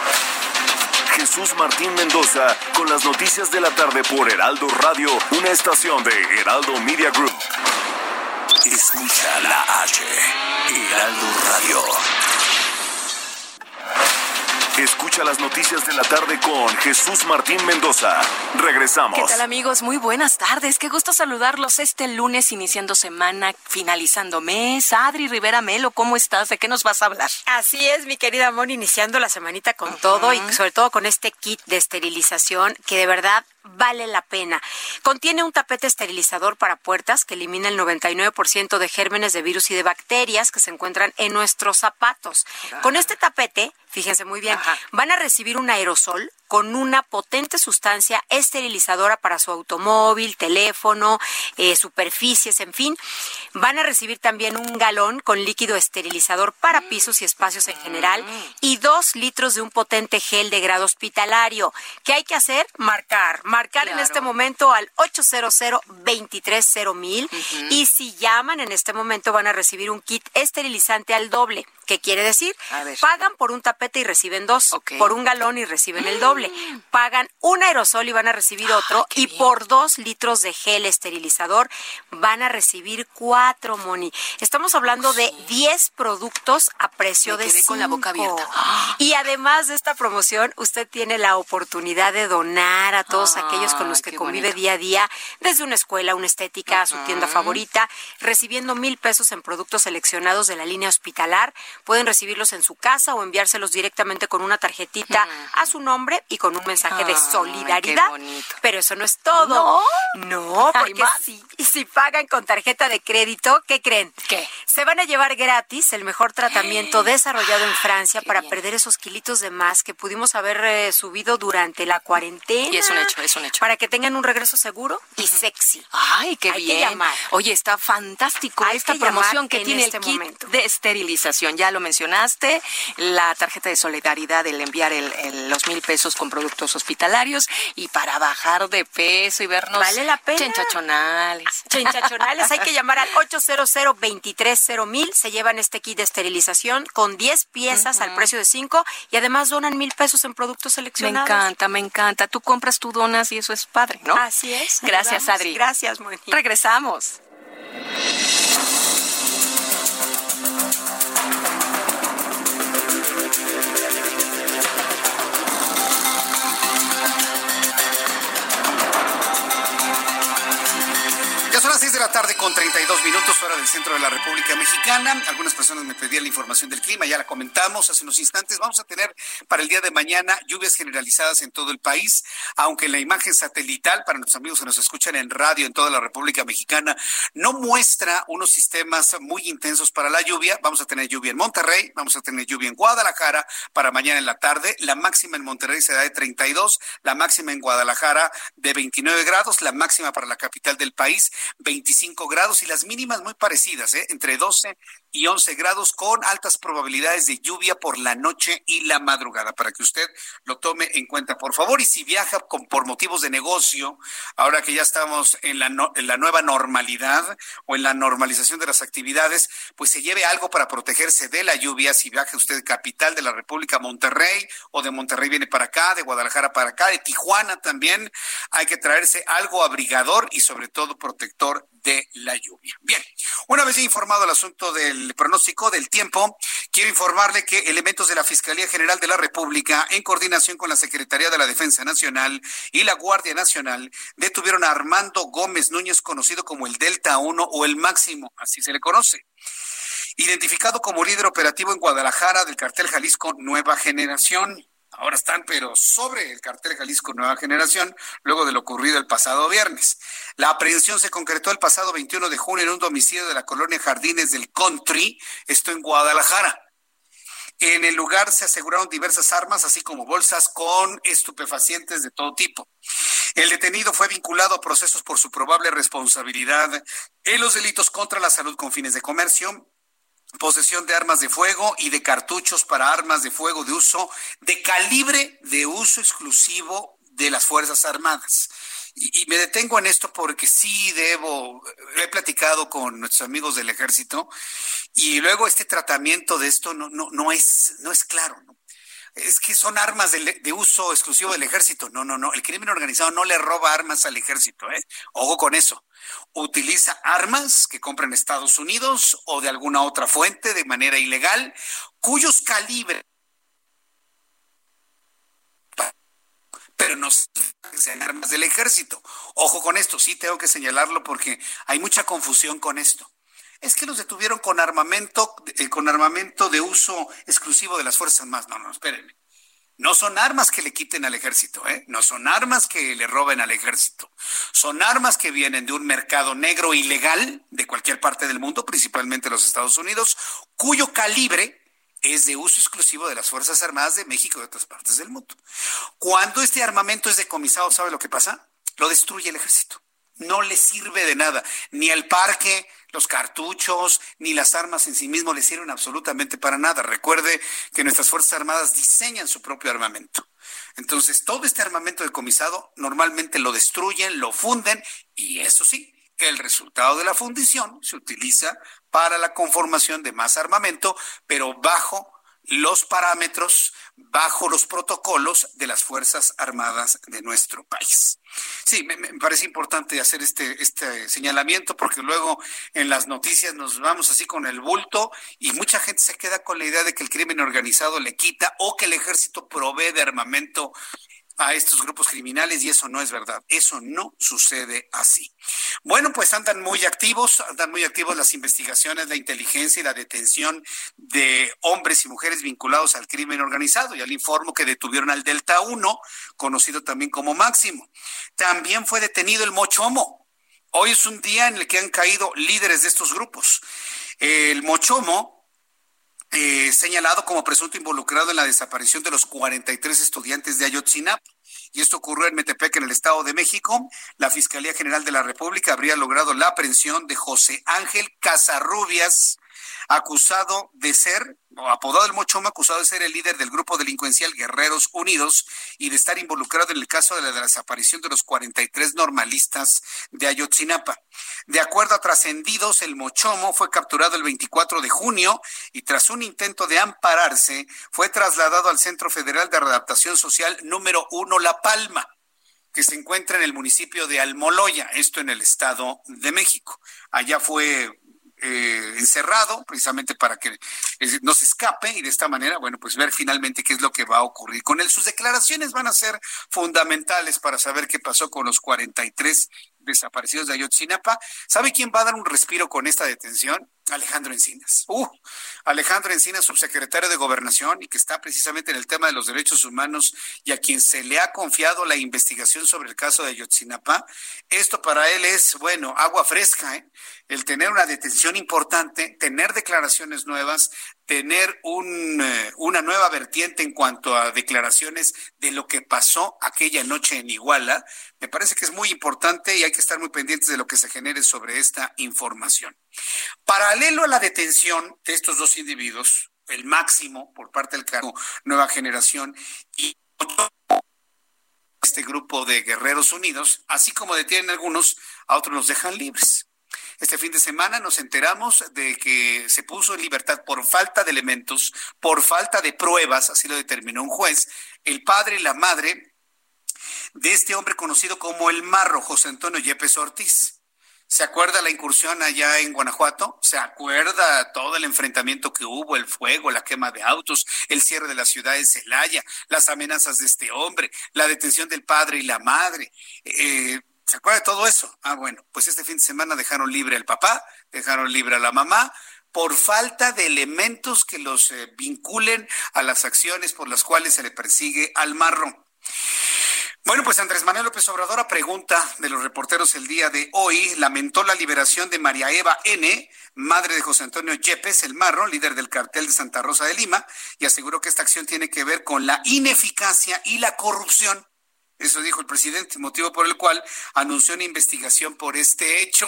Jesús Martín Mendoza con las noticias de la tarde por Heraldo Radio, una estación de Heraldo Media Group. Escucha la H, Heraldo Radio. Escucha las noticias de la tarde con Jesús Martín Mendoza. Regresamos. ¿Qué tal amigos? Muy buenas tardes. Qué gusto saludarlos este lunes iniciando semana, finalizando mes. Adri Rivera Melo, ¿cómo estás? ¿De qué nos vas a hablar? Así es, mi querida Mon, iniciando la semanita con todo y sobre todo con este kit de esterilización que de verdad vale la pena. Contiene un tapete esterilizador para puertas que elimina el 99% de gérmenes de virus y de bacterias que se encuentran en nuestros zapatos. Con este tapete, fíjense muy bien, van a recibir un aerosol con una potente sustancia esterilizadora para su automóvil, teléfono, eh, superficies, en fin. Van a recibir también un galón con líquido esterilizador para pisos y espacios en general y dos litros de un potente gel de grado hospitalario. ¿Qué hay que hacer? Marcar. Marcar en este momento al 800 230 y si llaman en este momento van a recibir un kit esterilizante al doble. ¿Qué quiere decir? Pagan por un tapete y reciben dos, por un galón y reciben el doble. Pagan un aerosol y van a recibir otro y por dos litros de gel esterilizador van a recibir cuatro, Moni. Estamos hablando de 10 productos a precio de cinco. con la boca abierta. Y además de esta promoción, usted tiene la oportunidad de donar a todos aquellos con los que convive día a día, desde una escuela, una estética, a su tienda favorita, recibiendo mil pesos en productos seleccionados de la línea hospitalar Pueden recibirlos en su casa o enviárselos directamente con una tarjetita a su nombre y con un mensaje de solidaridad. Pero eso no es todo. No, porque si, si pagan con tarjeta de crédito, ¿qué creen? ¿Qué? Se van a llevar gratis el mejor tratamiento desarrollado en Francia para perder esos kilitos de más que pudimos haber eh, subido durante la cuarentena. Y es un hecho, es un hecho. Para que tengan un regreso seguro y sexy. Ay, qué Hay que bien. llamar. Oye, está fantástico Hay esta que promoción que en tiene este el kit momento. de esterilización. Ya lo mencionaste, la tarjeta de solidaridad, el enviar el- el- los mil pesos con productos hospitalarios y para bajar de peso y vernos Vale la pena. chenchachonales. Chenchachonales, hay que llamar al 800 230 mil se llevan este kit de esterilización con 10 piezas al precio de 5 y además donan mil pesos en productos Me seleccionados. encanta, me encanta. Tú compras, tú donas y eso es padre, ¿no? Así es. Gracias. Adri. Gracias, Moni. Regresamos. Las 6 de la tarde con 32 minutos hora del centro de la República Mexicana. Algunas personas me pedían la información del clima, ya la comentamos hace unos instantes. Vamos a tener para el día de mañana lluvias generalizadas en todo el país, aunque la imagen satelital para nuestros amigos que nos escuchan en radio en toda la República Mexicana no muestra unos sistemas muy intensos para la lluvia. Vamos a tener lluvia en Monterrey, vamos a tener lluvia en Guadalajara para mañana en la tarde. La máxima en Monterrey será de 32, la máxima en Guadalajara de 29 grados, la máxima para la capital del país 25 grados y las mínimas muy parecidas, ¿eh? entre 12 y 11 grados con altas probabilidades de lluvia por la noche y la madrugada, para que usted lo tome en cuenta, por favor. Y si viaja por motivos de negocio, ahora que ya estamos en la, no- en la nueva normalidad o en la normalización de las actividades, pues se lleve algo para protegerse de la lluvia. Si viaja usted capital de la República, Monterrey, o de Monterrey viene para acá, de Guadalajara para acá, de Tijuana también, hay que traerse algo abrigador y sobre todo protector de la lluvia. Bien, una vez informado el asunto del pronóstico del tiempo, quiero informarle que elementos de la Fiscalía General de la República, en coordinación con la Secretaría de la Defensa Nacional y la Guardia Nacional, detuvieron a Armando Gómez Núñez, conocido como el Delta 1 o el Máximo, así se le conoce. Identificado como líder operativo en Guadalajara del cartel Jalisco Nueva Generación. Ahora están, pero sobre el cartel Jalisco Nueva Generación, luego de lo ocurrido el pasado viernes. La aprehensión se concretó el pasado 21 de junio en un domicilio de la colonia Jardines del Country, esto en Guadalajara. En el lugar se aseguraron diversas armas, así como bolsas con estupefacientes de todo tipo. El detenido fue vinculado a procesos por su probable responsabilidad en los delitos contra la salud con fines de comercio, posesión de armas de fuego y de cartuchos para armas de fuego de uso de calibre de uso exclusivo de las Fuerzas Armadas. Y, me detengo en esto porque sí debo, he platicado con nuestros amigos del ejército y luego este tratamiento de esto no, no, no, es, no es claro. ¿no? Es que son armas de, uso exclusivo del ejército. No, no, no. El crimen organizado no le roba armas al ejército. ¿eh? Ojo con eso. Utiliza armas que compra en Estados Unidos o de alguna otra fuente de manera ilegal, cuyos calibres pero no sean armas del ejército. Ojo con esto, sí tengo que señalarlo porque hay mucha confusión con esto es que los detuvieron con armamento, eh, con armamento de uso exclusivo de las Fuerzas Armadas. No, no, espérenme. No son armas que le quiten al ejército, ¿eh? No son armas que le roben al ejército. Son armas que vienen de un mercado negro ilegal de cualquier parte del mundo, principalmente los Estados Unidos, cuyo calibre es de uso exclusivo de las Fuerzas Armadas de México y de otras partes del mundo. Cuando este armamento es decomisado, ¿sabe lo que pasa? Lo destruye el ejército. No le sirve de nada, ni al parque, los cartuchos ni las armas en sí mismos le sirven absolutamente para nada. Recuerde que nuestras Fuerzas Armadas diseñan su propio armamento. Entonces, todo este armamento decomisado normalmente lo destruyen, lo funden y eso sí, el resultado de la fundición se utiliza para la conformación de más armamento, pero bajo los parámetros bajo los protocolos de las Fuerzas Armadas de nuestro país. Sí, me, parece importante hacer este, este señalamiento porque luego en las noticias nos vamos así con el bulto y mucha gente se queda con la idea de que el crimen organizado le quita o que el ejército provee de armamento a estos grupos criminales y eso no es verdad. Eso no sucede así. Bueno, pues andan muy activos, andan muy activos las investigaciones, la inteligencia y la detención de hombres y mujeres vinculados al crimen organizado. Ya le informo que detuvieron al Delta 1, conocido también como Máximo. También fue detenido el Mochomo. Hoy es un día en el que han caído líderes de estos grupos. El Mochomo eh, señalado como presunto involucrado en la desaparición de los 43 estudiantes de Ayotzinapa. Y esto ocurrió en Metepec, en el Estado de México. La Fiscalía General de la República habría logrado la aprehensión de José Ángel Casarrubias, acusado de ser, o apodado el Mochoma, acusado de ser el líder del grupo delincuencial Guerreros Unidos y de estar involucrado en el caso de la desaparición de los 43 normalistas de Ayotzinapa. De acuerdo a trascendidos, el Mochomo fue capturado el 24 de junio y tras un intento de ampararse, fue trasladado al Centro Federal de Readaptación Social número uno La Palma que se encuentra en el municipio de Almoloya, esto en el Estado de México. Allá fue eh, encerrado, precisamente para que eh, no se escape y de esta manera, bueno, pues ver finalmente qué es lo que va a ocurrir con él. Sus declaraciones van a ser fundamentales para saber qué pasó con los 43 desaparecidos de Ayotzinapa. ¿Sabe quién va a dar un respiro con esta detención? Alejandro Encinas. Uh, Alejandro Encinas, subsecretario de Gobernación y que está precisamente en el tema de los derechos humanos y a quien se le ha confiado la investigación sobre el caso de Ayotzinapa. Esto para él es, bueno, agua fresca, ¿eh? El tener una detención importante, tener declaraciones nuevas, tener un, eh, una nueva vertiente en cuanto a declaraciones de lo que pasó aquella noche en Iguala, me parece que es muy importante y hay que estar muy pendientes de lo que se genere sobre esta información. Paralelo a la detención de estos dos individuos, el máximo por parte del cargo Nueva Generación y este grupo de Guerreros Unidos, así como detienen algunos, a otros los dejan libres. Este fin de semana nos enteramos de que se puso en libertad por falta de elementos, por falta de pruebas, así lo determinó un juez, el padre y la madre de este hombre conocido como el Marro, José Antonio Yepes Ortiz. ¿Se acuerda la incursión allá en Guanajuato? ¿Se acuerda todo el enfrentamiento que hubo, el fuego, la quema de autos, el cierre de la ciudad de Celaya, las amenazas de este hombre, la detención del padre y la madre? Eh, ¿Se acuerda de todo eso? Ah, bueno, pues este fin de semana dejaron libre al papá, dejaron libre a la mamá por falta de elementos que los eh, vinculen a las acciones por las cuales se le persigue al marro. Bueno, pues Andrés Manuel López Obrador a pregunta de los reporteros el día de hoy lamentó la liberación de María Eva N., madre de José Antonio Yepes, el Marro, líder del cartel de Santa Rosa de Lima, y aseguró que esta acción tiene que ver con la ineficacia y la corrupción. Eso dijo el presidente, motivo por el cual anunció una investigación por este hecho.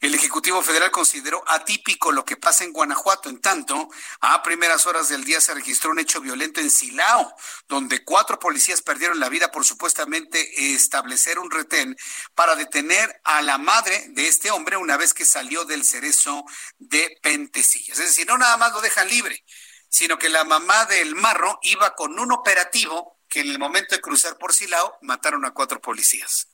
El Ejecutivo Federal consideró atípico lo que pasa en Guanajuato. En tanto, a primeras horas del día se registró un hecho violento en Silao, donde cuatro policías perdieron la vida por supuestamente establecer un retén para detener a la madre de este hombre una vez que salió del cerezo de Pentecillas. Es decir, no nada más lo dejan libre, sino que la mamá del marro iba con un operativo que en el momento de cruzar por Silao mataron a cuatro policías.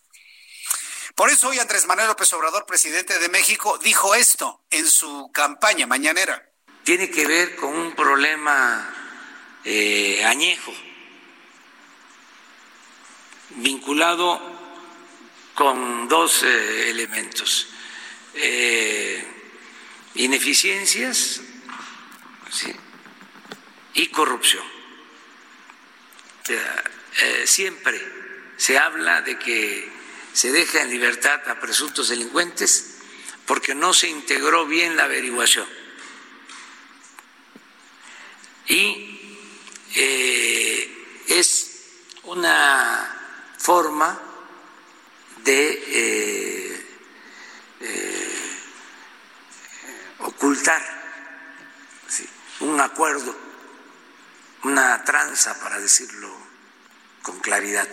Por eso hoy Andrés Manuel López Obrador, presidente de México, dijo esto en su campaña mañanera. Tiene que ver con un problema eh, añejo, vinculado con dos eh, elementos. Eh, ineficiencias y corrupción. Siempre se habla de que se deja en libertad a presuntos delincuentes porque no se integró bien la averiguación. Y eh, es una forma de eh, eh, ocultar un acuerdo, una tranza, para decirlo con claridad.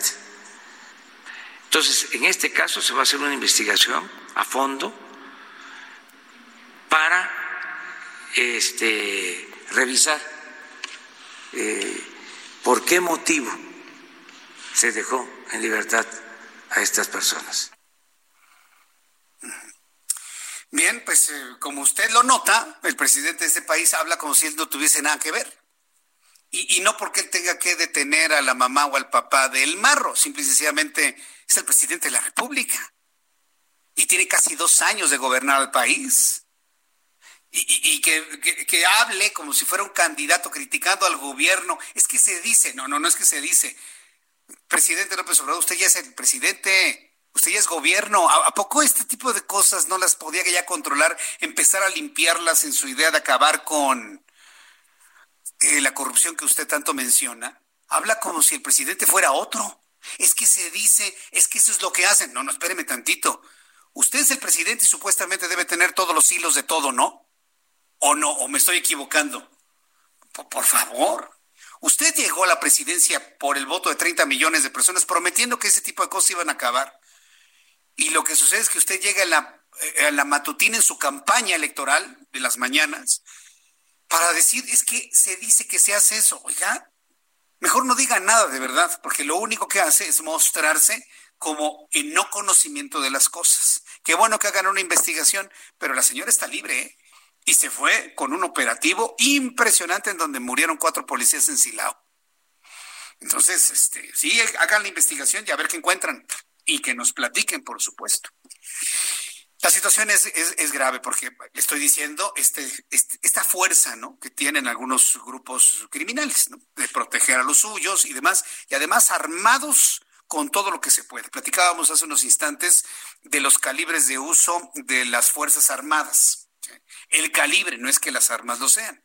Entonces, en este caso se va a hacer una investigación a fondo para este, revisar eh, por qué motivo se dejó en libertad a estas personas. Bien, pues eh, como usted lo nota, el presidente de este país habla como si él no tuviese nada que ver. Y, y no porque él tenga que detener a la mamá o al papá del marro, simple y sencillamente es el presidente de la República. Y tiene casi dos años de gobernar el país. Y, que, que, hable como si fuera un candidato criticando al gobierno. Es que se dice, no, no, no es que se dice. Presidente López Obrador, usted ya es el presidente, usted ya es gobierno. ¿A, poco este tipo de cosas no las podía ya controlar, empezar a limpiarlas en su idea de acabar con eh, la corrupción que usted tanto menciona? Habla como si el presidente fuera otro. Es que se dice, es que eso es lo que hacen. No, no, espéreme tantito. Usted es el presidente y supuestamente debe tener todos los hilos de todo, ¿no? ¿O no? ¿O me estoy equivocando? Por, favor. Usted llegó a la presidencia por el voto de 30 millones de personas prometiendo que ese tipo de cosas iban a acabar. Y lo que sucede es que usted llega a la, eh, a la matutina en su campaña electoral de las mañanas para decir, es que se dice que se hace eso. Oiga, Mejor no diga nada de verdad, porque lo único que hace es mostrarse como en no conocimiento de las cosas. Qué bueno que hagan una investigación, pero la señora está libre ¿eh? y se fue con un operativo impresionante en donde murieron cuatro policías en Silao. Entonces, este, sí, hagan la investigación y a ver qué encuentran y que nos platiquen, por supuesto. La situación es, es, grave porque estoy diciendo este, este, esta fuerza ¿no? que tienen algunos grupos criminales de proteger a los suyos y demás, y además armados con todo lo que se puede. Platicábamos hace unos instantes de los calibres de uso de las Fuerzas Armadas. El calibre, no es que las armas lo sean.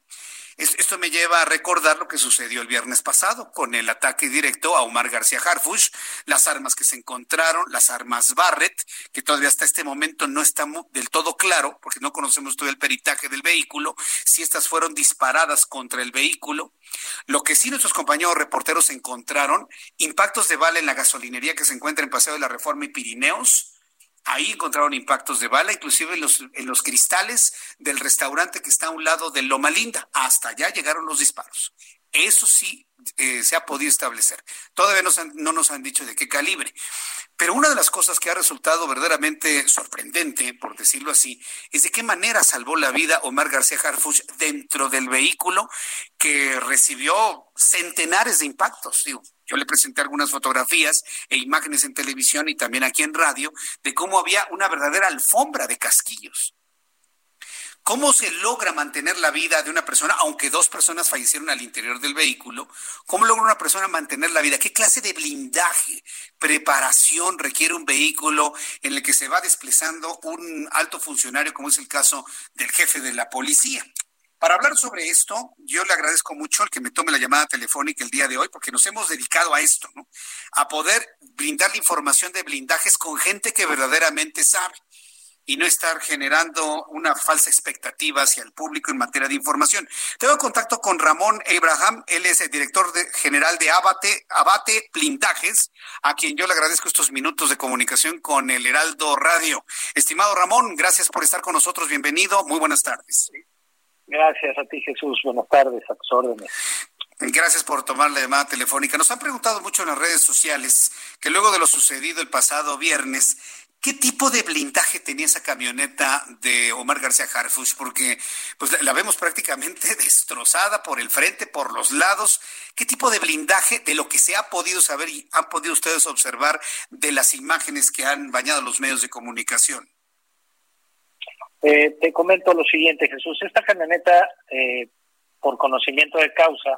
Esto me lleva a recordar lo que sucedió el viernes pasado con el ataque directo a Omar García Harfush, las armas que se encontraron, las armas Barrett, que todavía hasta este momento no está del todo claro, porque no conocemos todo el peritaje del vehículo, si estas fueron disparadas contra el vehículo. Lo que sí nuestros compañeros reporteros encontraron, impactos de bala en la gasolinería que se encuentra en Paseo de la Reforma y Pirineos, Ahí encontraron impactos de bala, inclusive en los, en los cristales del restaurante que está a un lado de Loma Linda. Hasta allá llegaron los disparos. Eso sí eh, se ha podido establecer. Todavía no nos han dicho de qué calibre. Pero una de las cosas que ha resultado verdaderamente sorprendente, por decirlo así, es de qué manera salvó la vida Omar García Harfuch dentro del vehículo que recibió centenares de impactos. yo le presenté algunas fotografías e imágenes en televisión y también aquí en radio de cómo había una verdadera alfombra de casquillos. ¿Cómo se logra mantener la vida de una persona, aunque dos personas fallecieron al interior del vehículo? ¿Cómo logra una persona mantener la vida? ¿Qué clase de blindaje, preparación requiere un vehículo en el que se va desplazando un alto funcionario, como es el caso del jefe de la policía? Para hablar sobre esto, yo le agradezco mucho al que me tome la llamada telefónica el día de hoy, porque nos hemos dedicado a esto, ¿no? A poder brindar la información de blindajes con gente que verdaderamente sabe y no estar generando una falsa expectativa hacia el público en materia de información. Tengo contacto con Ramón Abraham, él es el director general de Abate, Abate Blindajes, a quien yo le agradezco estos minutos de comunicación con el Heraldo Radio. Estimado Ramón, gracias por estar con nosotros, bienvenido, muy buenas tardes. Gracias a ti Jesús, buenas tardes, a tus órdenes. Gracias por tomar la llamada telefónica. Nos han preguntado mucho en las redes sociales que luego de lo sucedido el pasado viernes, ¿Qué tipo de blindaje tenía esa camioneta de Omar García Harfuch? Porque pues la, vemos prácticamente destrozada por el frente, por los lados. ¿Qué tipo de blindaje, de lo que se ha podido saber y han podido ustedes observar de las imágenes que han bañado los medios de comunicación? Eh, te comento lo siguiente, Jesús. Esta camioneta, eh, por conocimiento de causa,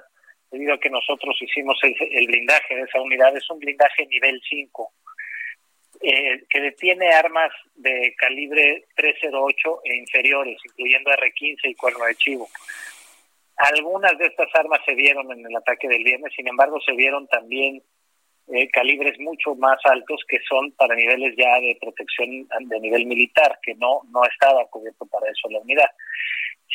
debido a que nosotros hicimos el, el blindaje de esa unidad, es un blindaje nivel 5 eh, que detiene armas de calibre 308 e inferiores, incluyendo R-15 y cuerno de chivo. Algunas de estas armas se vieron en el ataque del viernes, sin embargo se vieron también eh, calibres mucho más altos que son para niveles ya de protección de nivel militar, que no, no estaba cubierto para eso la unidad.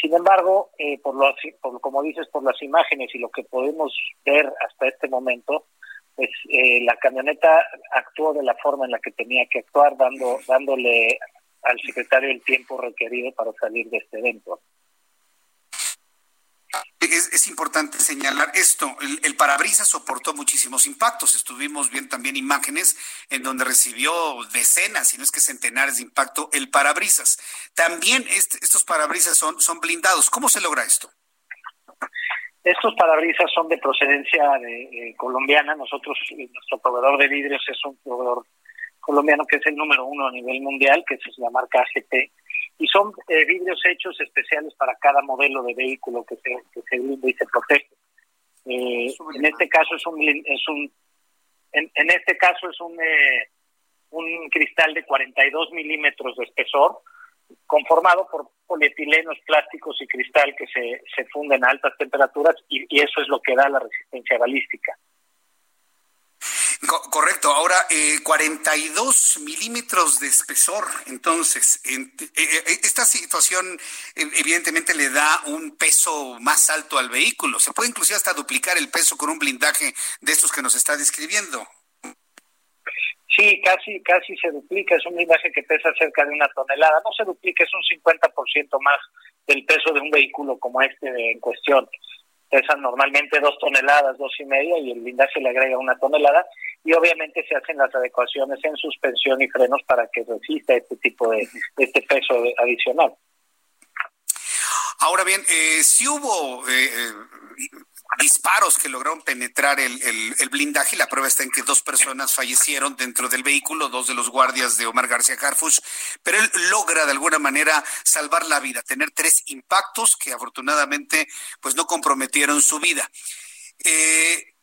Sin embargo, eh, por, lo, por como dices, por las imágenes y lo que podemos ver hasta este momento, pues eh, la camioneta actuó de la forma en la que tenía que actuar, dando, dándole al secretario el tiempo requerido para salir de este evento. Es, importante señalar esto. El, el, parabrisas soportó muchísimos impactos. Estuvimos viendo también imágenes en donde recibió decenas, si no es que centenares de impacto el parabrisas. También estos parabrisas son, son blindados. ¿Cómo se logra esto? Estos parabrisas son de procedencia de, eh, colombiana. Nosotros, eh, nuestro proveedor de vidrios es un proveedor colombiano que es el número uno a nivel mundial, que es la marca AGT. Y son eh, vidrios hechos especiales para cada modelo de vehículo que se, que se blinda y se protege. en este caso es un, es un en, en este caso es un, un cristal de 42 milímetros de espesor, conformado por polietilenos, plásticos y cristal que se, se funden a altas temperaturas y, eso es lo que da la resistencia balística. correcto. Ahora, eh, 42 milímetros de espesor. Entonces, eh, eh, esta situación evidentemente le da un peso más alto al vehículo. Se puede inclusive hasta duplicar el peso con un blindaje de estos que nos está describiendo. Sí, casi, casi se duplica, es un blindaje que pesa cerca de una tonelada, no se duplica, es un 50% más del peso de un vehículo como este en cuestión. Pesan normalmente dos toneladas, dos y media, y el blindaje le agrega una tonelada, y obviamente se hacen las adecuaciones en suspensión y frenos para que resista este tipo de, este peso adicional. Ahora bien, eh, si hubo eh, eh disparos que lograron penetrar el, blindaje y la prueba está en que dos personas fallecieron dentro del vehículo, dos de los guardias de Omar García Carfush, pero él logra de alguna manera salvar la vida, tener tres impactos que afortunadamente pues no comprometieron su vida. Eh,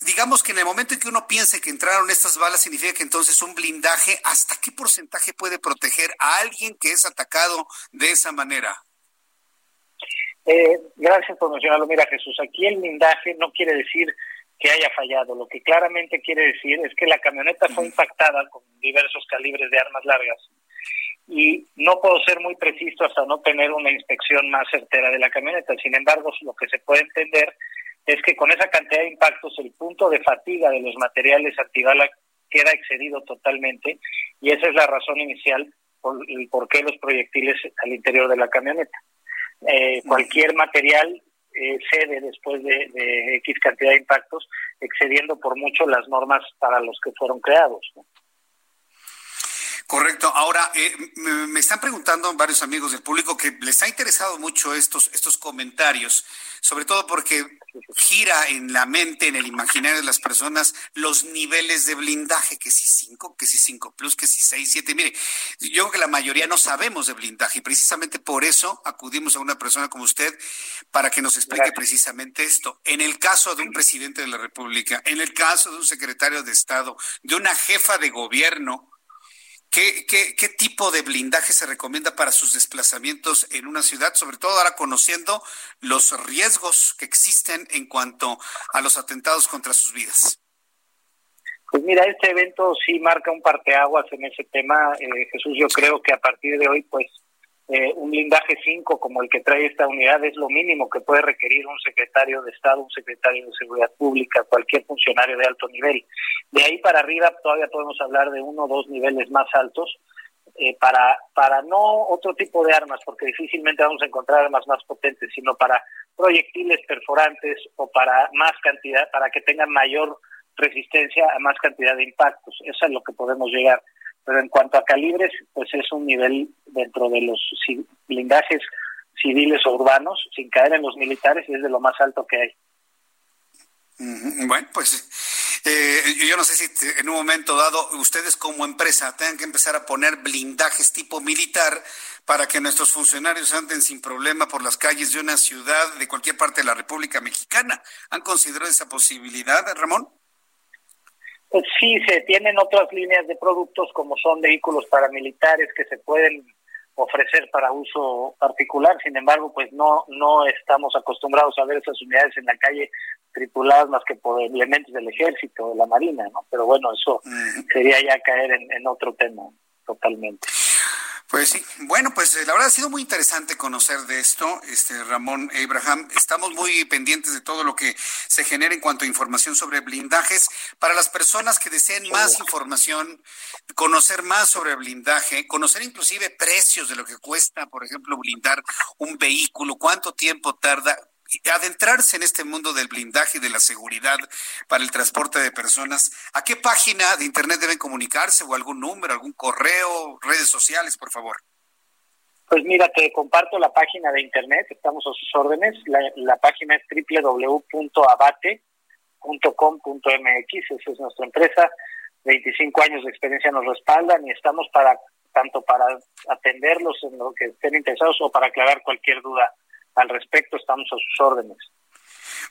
digamos que en el momento en que uno piense que entraron estas balas, significa que entonces un blindaje, ¿hasta qué porcentaje puede proteger a alguien que es atacado de esa manera? Eh, gracias por mencionarlo. Mira, Jesús, aquí el blindaje no quiere decir que haya fallado. Lo que claramente quiere decir es que la camioneta fue impactada con diversos calibres de armas largas. Y no puedo ser muy preciso hasta no tener una inspección más certera de la camioneta. Sin embargo, lo que se puede entender es que con esa cantidad de impactos el punto de fatiga de los materiales antibala queda excedido totalmente y esa es la razón inicial por, por qué los proyectiles al interior de la camioneta. Eh, cualquier material eh, cede después de, de, X cantidad de impactos, excediendo por mucho las normas para los que fueron creados. ¿no? Correcto. Ahora, eh, me están preguntando varios amigos del público que les ha interesado mucho estos, estos comentarios, sobre todo porque gira en la mente, en el imaginario de las personas, los niveles de blindaje, que si 5, que si 5 plus, que si 6, 7. Mire, yo creo que la mayoría no sabemos de blindaje y precisamente por eso acudimos a una persona como usted para que nos explique precisamente esto. En el caso de un presidente de la República, en el caso de un secretario de Estado, de una jefa de gobierno, ¿Qué, qué, qué tipo de blindaje se recomienda para sus desplazamientos en una ciudad, sobre todo ahora conociendo los riesgos que existen en cuanto a los atentados contra sus vidas? Pues mira, este evento sí marca un parteaguas en ese tema, eh, Jesús. Yo creo que a partir de hoy, pues eh, un blindaje 5 como el que trae esta unidad es lo mínimo que puede requerir un secretario de Estado, un secretario de Seguridad Pública, cualquier funcionario de alto nivel. De ahí para arriba todavía podemos hablar de uno o dos niveles más altos. Eh, para, para no otro tipo de armas, porque difícilmente vamos a encontrar armas más potentes, sino para proyectiles perforantes o para más cantidad, para que tengan mayor resistencia a más cantidad de impactos. Eso es lo que podemos llegar. Pero en cuanto a calibres, pues es un nivel dentro de los blindajes civiles o urbanos, sin caer en los militares, y es de lo más alto que hay. Bueno, pues eh, yo no sé si en un momento dado ustedes como empresa tengan que empezar a poner blindajes tipo militar para que nuestros funcionarios anden sin problema por las calles de una ciudad de cualquier parte de la República Mexicana. ¿Han considerado esa posibilidad, Ramón? Pues sí, se tienen otras líneas de productos como son vehículos paramilitares que se pueden ofrecer para uso particular. Sin embargo, pues no no estamos acostumbrados a ver esas unidades en la calle tripuladas más que por elementos del ejército, de la marina, ¿no? Pero bueno, eso sería ya caer en, en otro tema totalmente. Pues sí, bueno, pues eh, la verdad ha sido muy interesante conocer de esto, este Ramón Abraham. Estamos muy pendientes de todo lo que se genera en cuanto a información sobre blindajes. Para las personas que deseen más información, conocer más sobre blindaje, conocer inclusive precios de lo que cuesta, por ejemplo, blindar un vehículo, cuánto tiempo tarda, adentrarse en este mundo del blindaje y de la seguridad para el transporte de personas, ¿a qué página de Internet deben comunicarse o algún número, algún correo, redes sociales, por favor? Pues mira, te comparto la página de Internet, estamos a sus órdenes. La, página es www.abate.com.mx, esa es nuestra empresa. 25 años de experiencia nos respaldan y estamos para tanto para atenderlos en lo que estén interesados o para aclarar cualquier duda al respecto estamos a sus órdenes.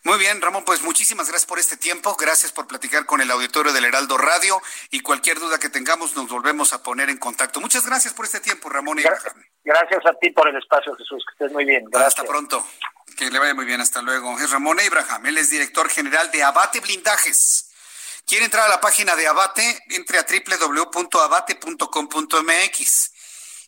Muy bien, Ramón, pues muchísimas gracias por este tiempo, gracias por platicar con el auditorio del Heraldo Radio y cualquier duda que tengamos nos volvemos a poner en contacto. Muchas gracias por este tiempo, Ramón. Gracias, gracias a ti por el espacio, Jesús, que estés muy bien. Hasta pronto, que le vaya muy bien, hasta luego. Es Ramón Abraham, él es director general de Abate Blindajes. ¿Quiere entrar a la página de Abate? Entre a www.abate.com.mx.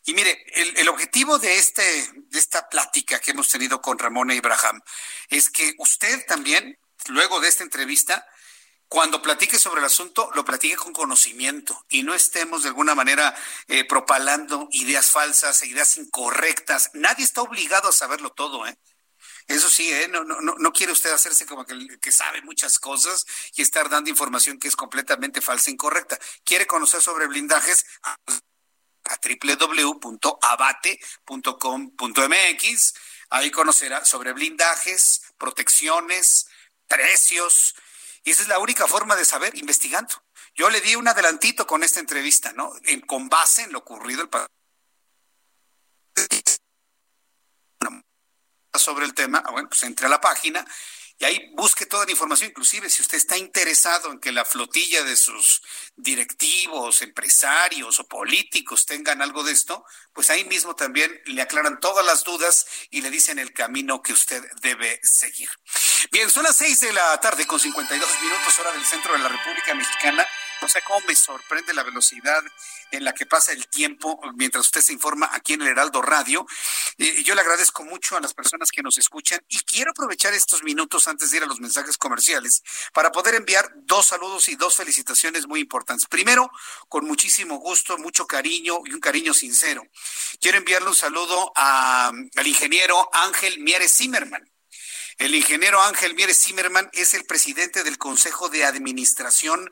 Y mire, el, objetivo de, este, de esta plática que hemos tenido con Ramón e Ibrahim es que usted también, luego de esta entrevista, cuando platique sobre el asunto, lo platique con conocimiento y no estemos de alguna manera eh, propalando ideas falsas, ideas incorrectas. Nadie está obligado a saberlo todo, ¿eh? Eso sí, ¿eh? no, no, no quiere usted hacerse como que, que, sabe muchas cosas y estar dando información que es completamente falsa e incorrecta. ¿Quiere conocer sobre blindajes? A www.abate.com.mx. Ahí conocerá sobre blindajes, protecciones, precios. Y esa es la única forma de saber, investigando. Yo le di un adelantito con esta entrevista, ¿no? En, con base en lo ocurrido el sobre el tema, ah, bueno, pues entre a la página y ahí busque toda la información, inclusive si usted está interesado en que la flotilla de sus directivos, empresarios o políticos tengan algo de esto, pues ahí mismo también le aclaran todas las dudas y le dicen el camino que usted debe seguir. Bien, son las seis de la tarde con 52 minutos hora del centro de la República Mexicana. No sé cómo me sorprende la velocidad en la que pasa el tiempo mientras usted se informa aquí en el Heraldo Radio. Eh, yo le agradezco mucho a las personas que nos escuchan y quiero aprovechar estos minutos antes de ir a los mensajes comerciales para poder enviar dos saludos y dos felicitaciones muy importantes. Primero, con muchísimo gusto, mucho cariño y un cariño sincero. Quiero enviarle un saludo al ingeniero Ángel Mieres Zimmerman. El ingeniero Ángel Mieres Zimmerman es el presidente del Consejo de Administración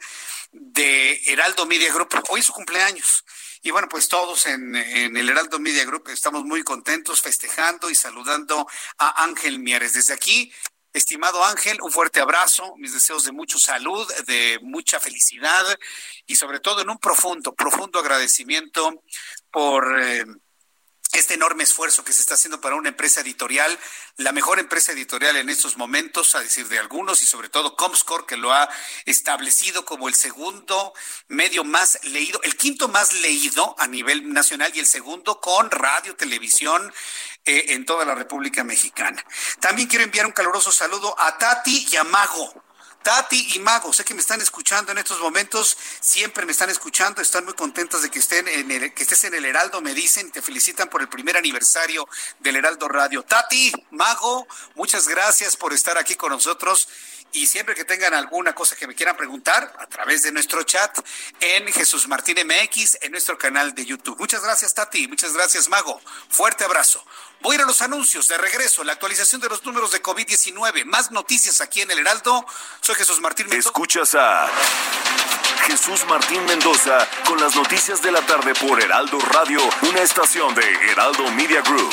de Heraldo Media Group. Hoy es su cumpleaños. Y bueno, pues todos en, el Heraldo Media Group estamos muy contentos festejando y saludando a Ángel Mieres. Desde aquí, estimado Ángel, un fuerte abrazo, mis deseos de mucha salud, de mucha felicidad y sobre todo en un profundo, profundo agradecimiento por... Eh, este enorme esfuerzo que se está haciendo para una empresa editorial, la mejor empresa editorial en estos momentos, a decir de algunos, y sobre todo Comscore, que lo ha establecido como el segundo medio más leído, el quinto más leído a nivel nacional y el segundo con radio, televisión eh, en toda la República Mexicana. También quiero enviar un caluroso saludo a Tati y a Mago. Tati y Mago, sé que me están escuchando en estos momentos, siempre me están escuchando, están muy contentas de que estén en el, que estés en el Heraldo, me dicen, te felicitan por el primer aniversario del Heraldo Radio. Tati, Mago, muchas gracias por estar aquí con nosotros y siempre que tengan alguna cosa que me quieran preguntar a través de nuestro chat en Jesús Martín MX en nuestro canal de YouTube. Muchas gracias Tati, muchas gracias Mago. Fuerte abrazo. Voy a ir a los anuncios de regreso, la actualización de los números de COVID-19, más noticias aquí en el Heraldo. Soy Jesús Martín Mendoza. Escuchas a Jesús Martín Mendoza con las noticias de la tarde por Heraldo Radio, una estación de Heraldo Media Group.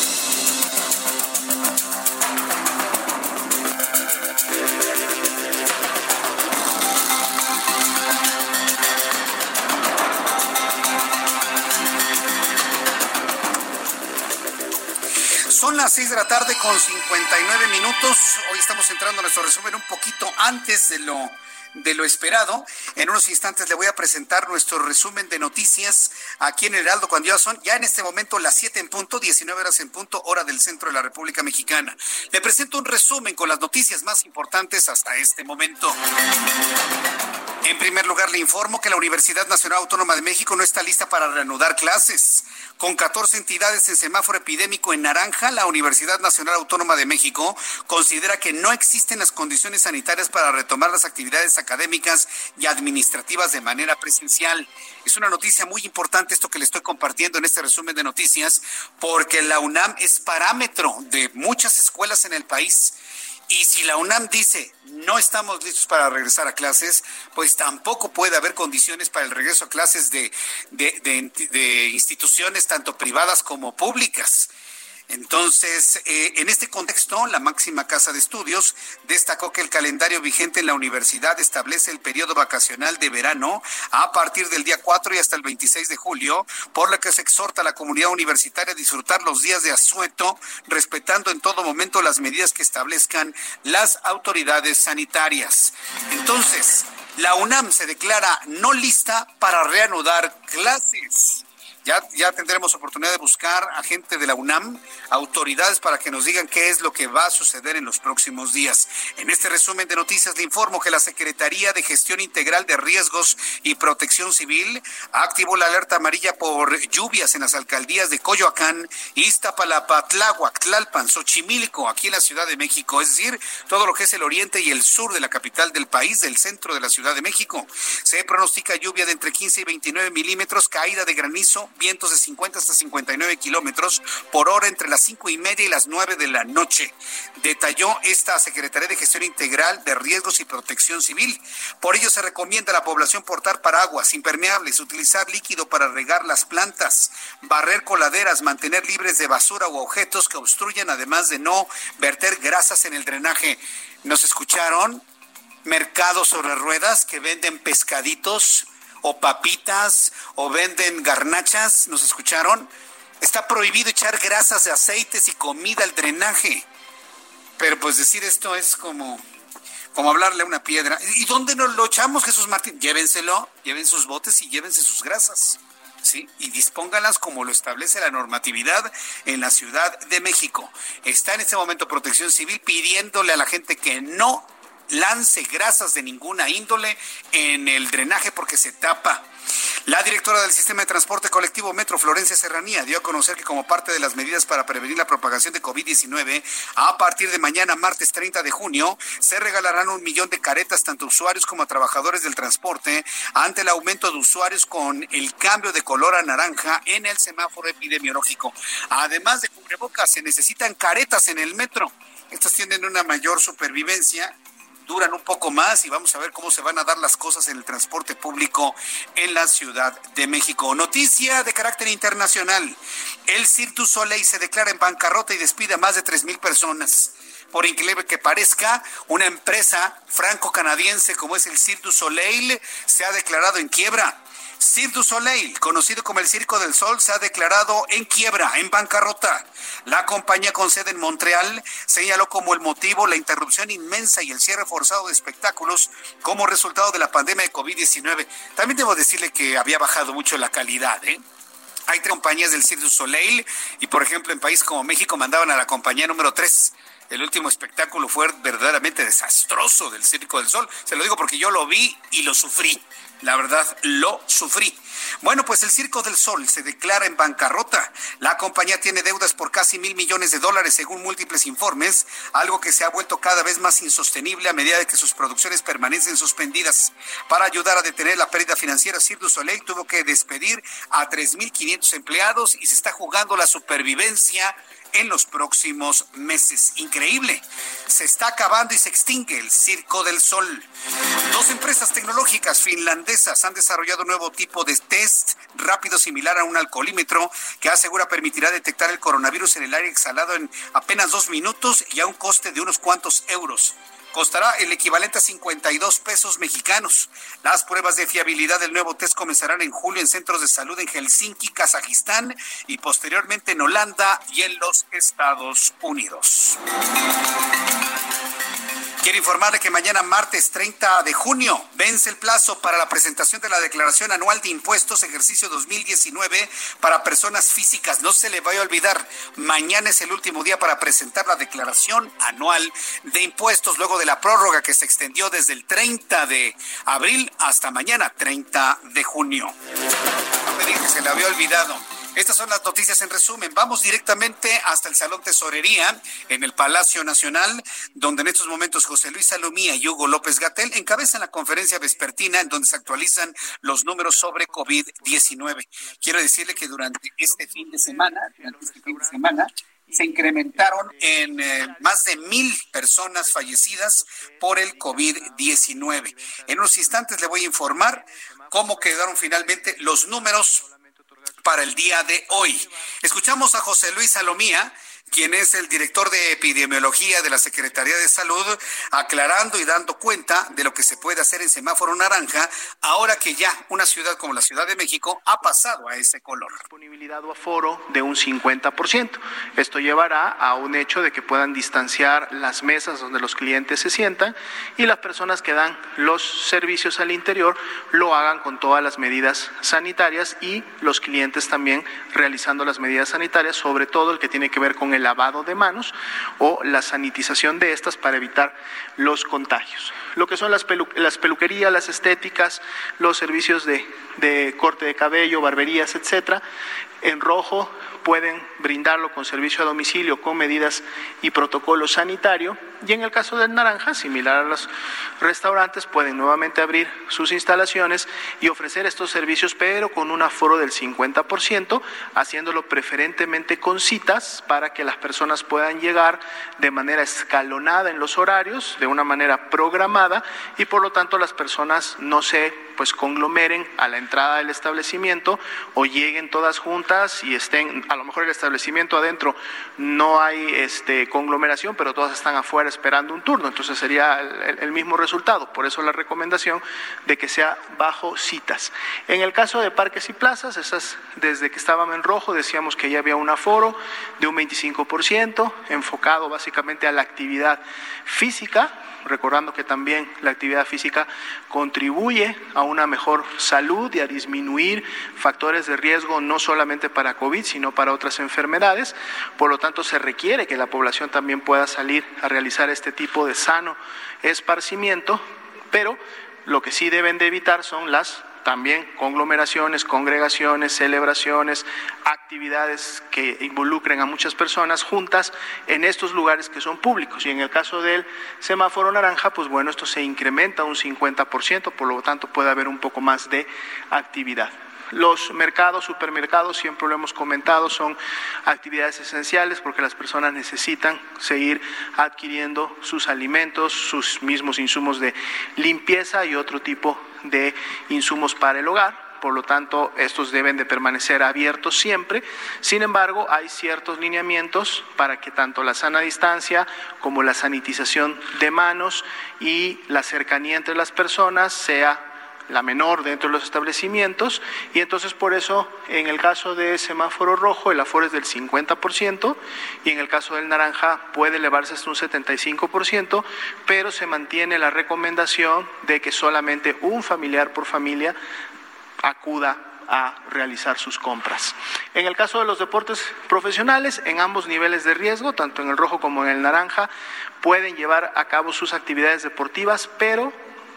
Son las 6 de la tarde con 59 minutos. Hoy estamos entrando a nuestro resumen un poquito antes de lo de lo esperado. En unos instantes le voy a presentar nuestro resumen de noticias aquí en Heraldo cuando ya son ya en este momento las 7 en punto, 19 horas en punto, hora del centro de la República Mexicana. Le presento un resumen con las noticias más importantes hasta este momento. En primer lugar, le informo que la Universidad Nacional Autónoma de México no está lista para reanudar clases. Con 14 entidades en semáforo epidémico en naranja, la Universidad Nacional Autónoma de México considera que no existen las condiciones sanitarias para retomar las actividades académicas y administrativas de manera presencial. Es una noticia muy importante esto que le estoy compartiendo en este resumen de noticias, porque la UNAM es parámetro de muchas escuelas en el país y si la UNAM dice no estamos listos para regresar a clases, pues tampoco puede haber condiciones para el regreso a clases de, de instituciones tanto privadas como públicas. Entonces, eh, en este contexto, la máxima casa de estudios destacó que el calendario vigente en la universidad establece el periodo vacacional de verano a partir del día 4 y hasta el 26 de julio, por lo que se exhorta a la comunidad universitaria a disfrutar los días de asueto, respetando en todo momento las medidas que establezcan las autoridades sanitarias. Entonces, la UNAM se declara no lista para reanudar clases. Ya, ya tendremos oportunidad de buscar a gente de la UNAM, autoridades para que nos digan qué es lo que va a suceder en los próximos días. En este resumen de noticias le informo que la Secretaría de Gestión Integral de Riesgos y Protección Civil activó la alerta amarilla por lluvias en las alcaldías de Coyoacán, Iztapalapa, Tláhuac, Tlalpan, Xochimilco, aquí en la Ciudad de México, es decir, todo lo que es el oriente y el sur de la capital del país, del centro de la Ciudad de México. Se pronostica lluvia de entre 15 y 29 milímetros, caída de granizo vientos de 50 hasta 59 kilómetros por hora entre las cinco y media y las nueve de la noche. Detalló esta Secretaría de Gestión Integral de Riesgos y Protección Civil. Por ello se recomienda a la población portar paraguas impermeables, utilizar líquido para regar las plantas, barrer coladeras, mantener libres de basura u objetos que obstruyan, además de no verter grasas en el drenaje. ¿Nos escucharon? Mercados sobre ruedas que venden pescaditos, o papitas o venden garnachas, ¿nos escucharon? Está prohibido echar grasas de aceites y comida al drenaje. Pero pues decir esto es como, como hablarle a una piedra. ¿Y dónde nos lo echamos, Jesús Martín? Llévenselo, lleven sus botes y llévense sus grasas. ¿Sí? Y dispóngalas como lo establece la normatividad en la Ciudad de México. Está en este momento Protección Civil pidiéndole a la gente que no lance grasas de ninguna índole en el drenaje porque se tapa. La directora del Sistema de Transporte Colectivo Metro, Florencia Serranía, dio a conocer que como parte de las medidas para prevenir la propagación de COVID-19, a partir de mañana, martes 30 de junio, se regalarán un millón de caretas tanto a usuarios como a trabajadores del transporte ante el aumento de usuarios con el cambio de color a naranja en el semáforo epidemiológico. Además de cubrebocas, se necesitan caretas en el metro. Estas tienen una mayor supervivencia duran un poco más y vamos a ver cómo se van a dar las cosas en el transporte público en la Ciudad de México. Noticia de carácter internacional. El Cirque du Soleil se declara en bancarrota y despide a más de tres mil personas. Por increíble que parezca, una empresa franco-canadiense como es el Cirque du Soleil se ha declarado en quiebra. Cirque du Soleil, conocido como el Circo del Sol, se ha declarado en quiebra, en bancarrota. La compañía con sede en Montreal señaló como el motivo la interrupción inmensa y el cierre forzado de espectáculos como resultado de la pandemia de COVID-19. También debo decirle que había bajado mucho la calidad, ¿eh? Hay tres compañías del Cirque du Soleil y, por ejemplo, en países como México mandaban a la compañía número 3 el último espectáculo fue verdaderamente desastroso del Circo del Sol. Se lo digo porque yo lo vi y lo sufrí. La verdad, lo sufrí. Bueno, pues el Circo del Sol se declara en bancarrota. La compañía tiene deudas por casi mil millones de dólares según múltiples informes, algo que se ha vuelto cada vez más insostenible a medida de que sus producciones permanecen suspendidas. Para ayudar a detener la pérdida financiera, Cirque du Soleil tuvo que despedir a 3.500 empleados y se está jugando la supervivencia en los próximos meses. Increíble. Se está acabando y se extingue el Circo del Sol. Dos empresas tecnológicas finlandesas han desarrollado un nuevo tipo de test rápido similar a un alcoholímetro que asegura permitirá detectar el coronavirus en el aire exhalado en apenas dos minutos y a un coste de unos cuantos euros costará el equivalente a 52 pesos mexicanos. Las pruebas de fiabilidad del nuevo test comenzarán en julio en centros de salud en Helsinki, Kazajistán y posteriormente en Holanda y en los Estados Unidos. Quiero informarle que mañana martes 30 de junio vence el plazo para la presentación de la declaración anual de impuestos ejercicio 2019 para personas físicas. No se le vaya a olvidar, mañana es el último día para presentar la declaración anual de impuestos luego de la prórroga que se extendió desde el 30 de abril hasta mañana 30 de junio. No me que se le había olvidado. Estas son las noticias en resumen. Vamos directamente hasta el Salón Tesorería en el Palacio Nacional, donde en estos momentos José Luis Salomía y Hugo López Gatel encabezan la conferencia vespertina en donde se actualizan los números sobre COVID-19. Quiero decirle que durante este fin de semana, durante este fin de semana, se incrementaron en eh, más de mil personas fallecidas por el COVID-19. En unos instantes le voy a informar cómo quedaron finalmente los números para el día de hoy. Escuchamos a José Luis Salomía, quien es el director de epidemiología de la Secretaría de Salud, aclarando y dando cuenta de lo que se puede hacer en semáforo naranja, ahora que ya una ciudad como la Ciudad de México ha pasado a ese color. Disponibilidad o aforo de un 50%. Esto llevará a un hecho de que puedan distanciar las mesas donde los clientes se sientan y las personas que dan los servicios al interior lo hagan con todas las medidas sanitarias y los clientes también realizando las medidas sanitarias, sobre todo el que tiene que ver con el lavado de manos o la sanitización de estas para evitar los contagios. Lo que son las, las peluquerías, las estéticas, los servicios de, de corte de cabello, barberías, etcétera, en rojo pueden brindarlo con servicio a domicilio con medidas y protocolo sanitario. Y en el caso del naranja, similar a los restaurantes, pueden nuevamente abrir sus instalaciones y ofrecer estos servicios, pero con un aforo del 50%, haciéndolo preferentemente con citas para que las personas puedan llegar de manera escalonada en los horarios, de una manera programada, y por lo tanto las personas no se pues conglomeren a la entrada del establecimiento o lleguen todas juntas y estén a lo mejor el establecimiento adentro no hay este, conglomeración, pero todas están afuera esperando un turno, entonces sería el, mismo resultado. Por eso la recomendación de que sea bajo citas. En el caso de parques y plazas, esas desde que estaban en rojo decíamos que ya había un aforo de un 25%, enfocado básicamente a la actividad física, recordando que también la actividad física contribuye a una mejor salud y a disminuir factores de riesgo no solamente para COVID, sino para otras enfermedades. Por lo tanto, se requiere que la población también pueda salir a realizar este tipo de sano esparcimiento, pero lo que sí deben de evitar son las también conglomeraciones, congregaciones, celebraciones, actividades que involucren a muchas personas juntas en estos lugares que son públicos. Y en el caso del semáforo naranja, pues bueno, esto se incrementa un 50%, por lo tanto puede haber un poco más de actividad. Los mercados, supermercados, siempre lo hemos comentado, son actividades esenciales porque las personas necesitan seguir adquiriendo sus alimentos, sus mismos insumos de limpieza y otro tipo de insumos para el hogar por lo tanto estos deben de permanecer abiertos siempre. Sin embargo, hay ciertos lineamientos para que tanto la sana distancia como la sanitización de manos y la cercanía entre las personas sea la menor dentro de los establecimientos y entonces por eso en el caso de semáforo rojo el aforo es del 50% y en el caso del naranja puede elevarse hasta un 75%, pero se mantiene la recomendación de que solamente un familiar por familia acuda a realizar sus compras. En el caso de los deportes profesionales, en ambos niveles de riesgo, tanto en el rojo como en el naranja, pueden llevar a cabo sus actividades deportivas, pero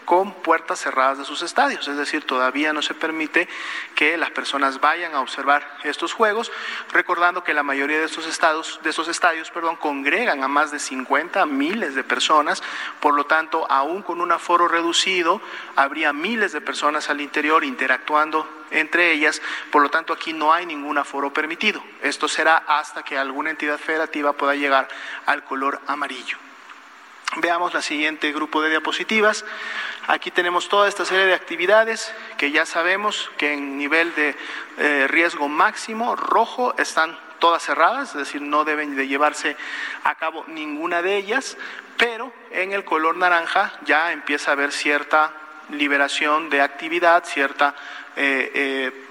con puertas cerradas de sus estadios, es decir, todavía no se permite que las personas vayan a observar estos juegos, recordando que la mayoría de estos estados, de esos estadios, perdón, congregan a más de 50 miles de personas, por lo tanto, aún con un aforo reducido, habría miles de personas al interior interactuando entre ellas, por lo tanto aquí no hay ningún aforo permitido. Esto será hasta que alguna entidad federativa pueda llegar al color amarillo. Veamos la siguiente grupo de diapositivas. Aquí tenemos toda esta serie de actividades que ya sabemos que en nivel de eh, riesgo máximo rojo están todas cerradas, es decir, no deben de llevarse a cabo ninguna de ellas, pero en el color naranja ya empieza a haber cierta liberación de actividad, cierta eh, eh,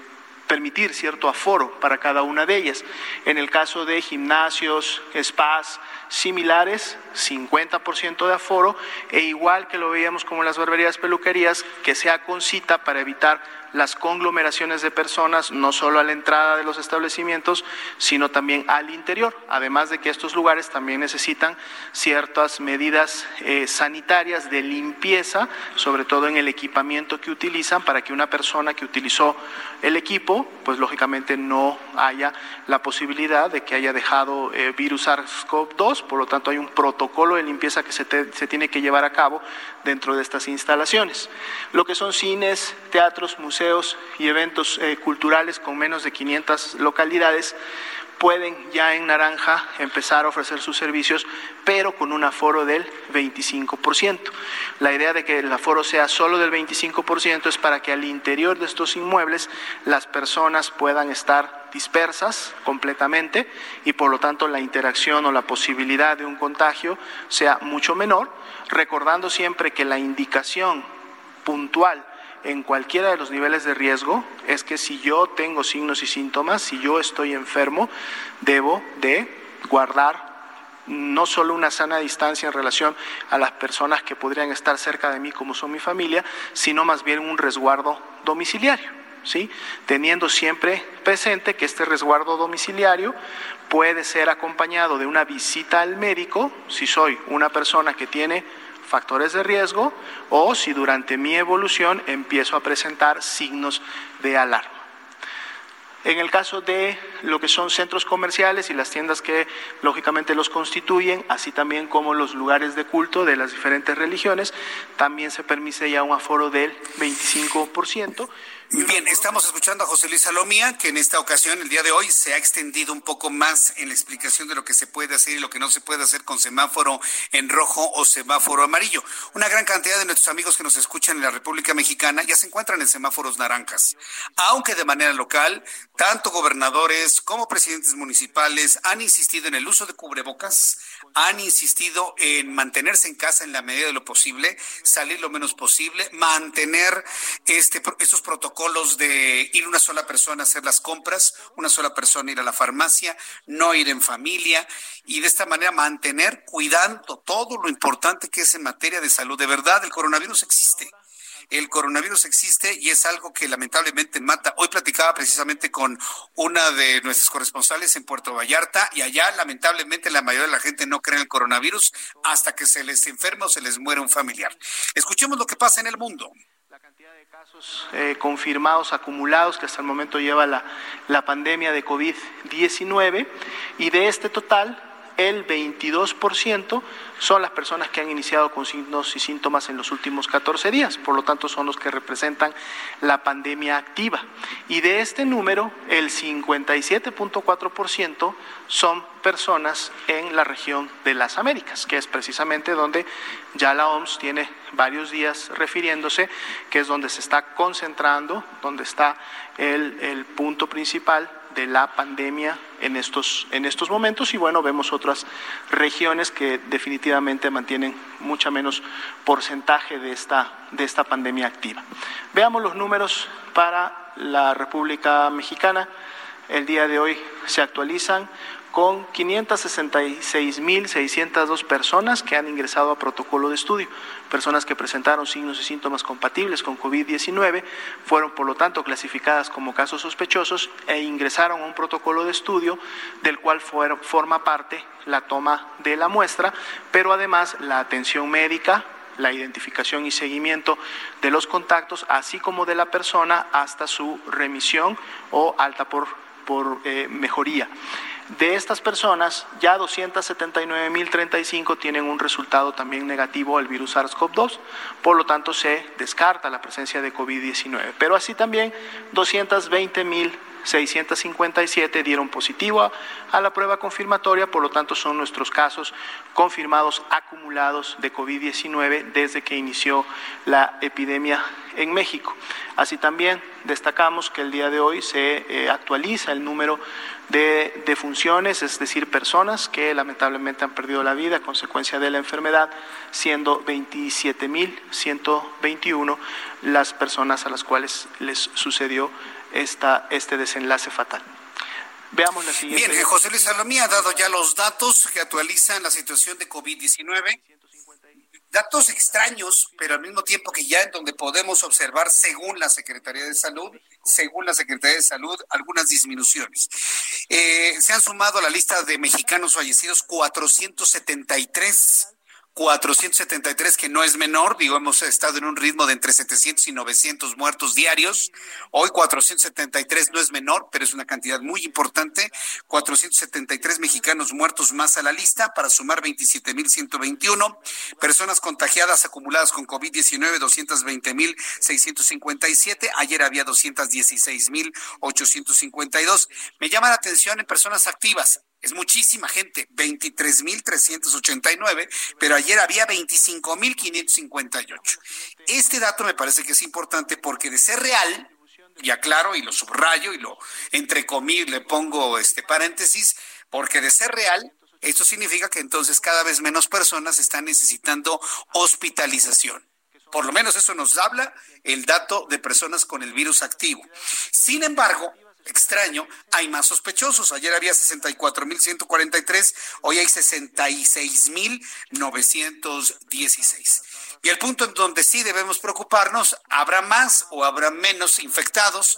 permitir cierto aforo para cada una de ellas. En el caso de gimnasios, spas similares, 50% de aforo, e igual que lo veíamos como las barberías peluquerías, que sea con cita para evitar las conglomeraciones de personas, no solo a la entrada de los establecimientos, sino también al interior. Además de que estos lugares también necesitan ciertas medidas eh, sanitarias de limpieza, sobre todo en el equipamiento que utilizan, para que una persona que utilizó el equipo, pues lógicamente no haya la posibilidad de que haya dejado eh, virus SARS-CoV-2, por lo tanto hay un protocolo de limpieza que se, se tiene que llevar a cabo dentro de estas instalaciones. Lo que son cines, teatros, museos, y eventos eh, culturales con menos de 500 localidades pueden ya en naranja empezar a ofrecer sus servicios, pero con un aforo del 25%. La idea de que el aforo sea solo del 25% es para que al interior de estos inmuebles las personas puedan estar dispersas completamente y por lo tanto la interacción o la posibilidad de un contagio sea mucho menor, recordando siempre que la indicación puntual en cualquiera de los niveles de riesgo es que si yo tengo signos y síntomas, si yo estoy enfermo, debo de guardar no solo una sana distancia en relación a las personas que podrían estar cerca de mí como son mi familia, sino más bien un resguardo domiciliario, ¿sí? Teniendo siempre presente que este resguardo domiciliario puede ser acompañado de una visita al médico, si soy una persona que tiene factores de riesgo o si durante mi evolución empiezo a presentar signos de alarma. En el caso de lo que son centros comerciales y las tiendas que lógicamente los constituyen, así también como los lugares de culto de las diferentes religiones, también se permite ya un aforo del 25%. Bien, estamos escuchando a José Luis Salomía, que en esta ocasión, el día de hoy, se ha extendido un poco más en la explicación de lo que se puede hacer y lo que no se puede hacer con semáforo en rojo o semáforo amarillo. Una gran cantidad de nuestros amigos que nos escuchan en la República Mexicana ya se encuentran en semáforos naranjas, aunque de manera local, tanto gobernadores como presidentes municipales han insistido en el uso de cubrebocas, han insistido en mantenerse en casa en la medida de lo posible, salir lo menos posible, mantener este, estos protocolos de ir una sola persona a hacer las compras, una sola persona ir a la farmacia, no ir en familia y de esta manera mantener cuidando todo lo importante que es en materia de salud. De verdad, el coronavirus existe el coronavirus existe y es algo que lamentablemente mata. Hoy platicaba precisamente con una de nuestras corresponsales en Puerto Vallarta y allá lamentablemente la mayoría de la gente no cree en el coronavirus hasta que se les enferma o se les muere un familiar. Escuchemos lo que pasa en el mundo. la cantidad de casos eh, confirmados, acumulados, que hasta el momento lleva la, la pandemia de COVID-19, y de este total, el 22% son las personas que han iniciado con signos y síntomas en los últimos 14 días, por lo tanto son los que representan la pandemia activa. Y de este número, el 57.4% son personas en la región de las Américas, que es precisamente donde ya la OMS tiene varios días refiriéndose, que es donde se está concentrando, donde está el, el punto principal de la pandemia en estos, en estos momentos y bueno, vemos otras regiones que definitivamente mantienen mucha menos porcentaje de esta, de esta pandemia activa. Veamos los números para la República Mexicana. El día de hoy se actualizan con 566.602 personas que han ingresado a protocolo de estudio. Personas que presentaron signos y síntomas compatibles con COVID-19 fueron, por lo tanto, clasificadas como casos sospechosos e ingresaron a un protocolo de estudio del cual forma parte la toma de la muestra, pero además la atención médica, la identificación y seguimiento de los contactos, así como de la persona hasta su remisión o alta por, por eh, mejoría. De estas personas, ya 279.035 tienen un resultado también negativo al virus SARS-CoV-2, por lo tanto se descarta la presencia de COVID-19. Pero así también 220.657 dieron positivo a, la prueba confirmatoria, por lo tanto son nuestros casos confirmados acumulados de COVID-19 desde que inició la epidemia en México. Así también destacamos que el día de hoy se eh, actualiza el número de defunciones, es decir, personas que lamentablemente han perdido la vida a consecuencia de la enfermedad, siendo 27.121 las personas a las cuales les sucedió esta, este desenlace fatal. Veamos la siguiente. Bien, José Luis Salomía ha dado ya los datos que actualizan la situación de COVID-19 datos extraños, pero al mismo tiempo que ya en donde podemos observar, según la Secretaría de Salud, según la Secretaría de Salud, algunas disminuciones. Eh, se han sumado a la lista de mexicanos fallecidos 473 473, que no es menor, digo, hemos estado en un ritmo de entre 700 y 900 muertos diarios. Hoy 473 no es menor, pero es una cantidad muy importante. 473 mexicanos muertos más a la lista para sumar 27.121. Personas contagiadas acumuladas con COVID-19, 220.657. Ayer había 216.852. Me llama la atención en personas activas es muchísima gente, 23.389, pero ayer había 25.558. Este dato me parece que es importante porque de ser real, y aclaro y lo subrayo y lo entre comillas le pongo este paréntesis, porque de ser real, esto significa que entonces cada vez menos personas están necesitando hospitalización. Por lo menos eso nos habla el dato de personas con el virus activo. Sin embargo, extraño, hay más sospechosos. Ayer había 64.143, hoy hay 66.916. Y el punto en donde sí debemos preocuparnos, ¿habrá más o habrá menos infectados?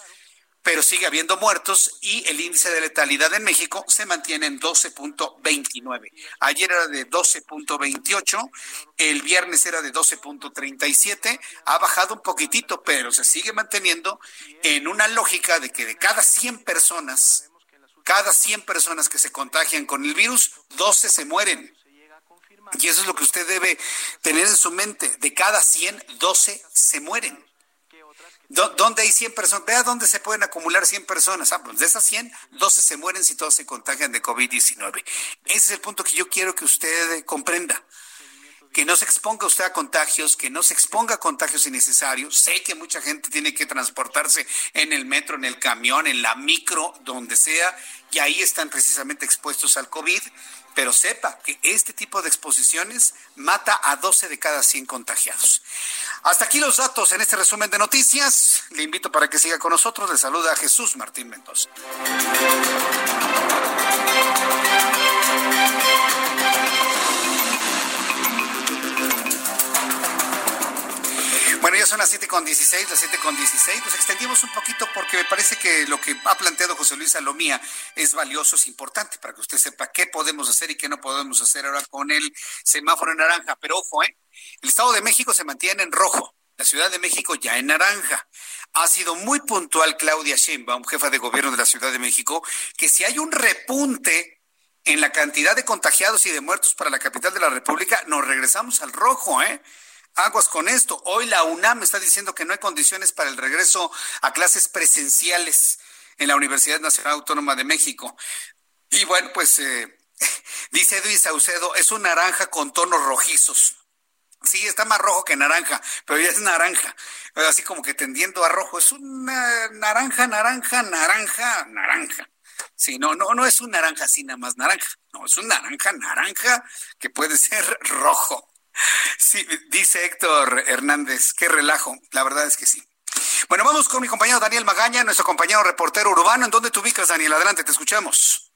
Pero sigue habiendo muertos y el índice de letalidad en México se mantiene en 12.29. Ayer era de 12.28, el viernes era de 12.37, ha bajado un poquitito, pero se sigue manteniendo en una lógica de que de cada 100 personas, cada 100 personas que se contagian con el virus, 12 se mueren. Y eso es lo que usted debe tener en su mente. De cada 100, 12 se mueren. ¿Dónde hay 100 personas? Vea dónde se pueden acumular 100 personas. Ah, pues de esas 100, 12 se mueren si todos se contagian de COVID-19. Ese es el punto que yo quiero que usted comprenda. Que no se exponga usted a contagios, que no se exponga a contagios innecesarios. Sé que mucha gente tiene que transportarse en el metro, en el camión, en la micro, donde sea, y ahí están precisamente expuestos al COVID pero sepa que este tipo de exposiciones mata a 12 de cada 100 contagiados. Hasta aquí los datos en este resumen de noticias. Le invito para que siga con nosotros. Le saluda Jesús Martín Mendoza. Ya son las siete con 16, las siete con 16. Nos extendimos un poquito porque me parece que lo que ha planteado José Luis Salomía es valioso, es importante para que usted sepa qué podemos hacer y qué no podemos hacer ahora con el semáforo en naranja. Pero ojo, ¿eh? El Estado de México se mantiene en rojo. la Ciudad de México ya en naranja. Ha sido muy puntual Claudia Sheinbaum, jefa de gobierno de la Ciudad de México, que si hay un repunte en la cantidad de contagiados y de muertos para la capital de la República, nos regresamos al rojo, ¿eh? Aguas con esto. Hoy la UNAM está diciendo que no hay condiciones para el regreso a clases presenciales en la Universidad Nacional Autónoma de México. Y bueno, pues eh, dice Edwin Saucedo, es un naranja con tonos rojizos. Sí, está más rojo que naranja, pero ya es naranja. Así como que tendiendo a rojo. Es una naranja, naranja, naranja, naranja. Sí, no, no, no es un naranja así nada más naranja. No, es un naranja, naranja que puede ser rojo. Sí, dice Héctor Hernández, qué relajo. La verdad es que sí. Bueno, vamos con mi compañero Daniel Magaña, nuestro compañero reportero urbano. ¿En dónde te ubicas, Daniel? Adelante, te escuchamos.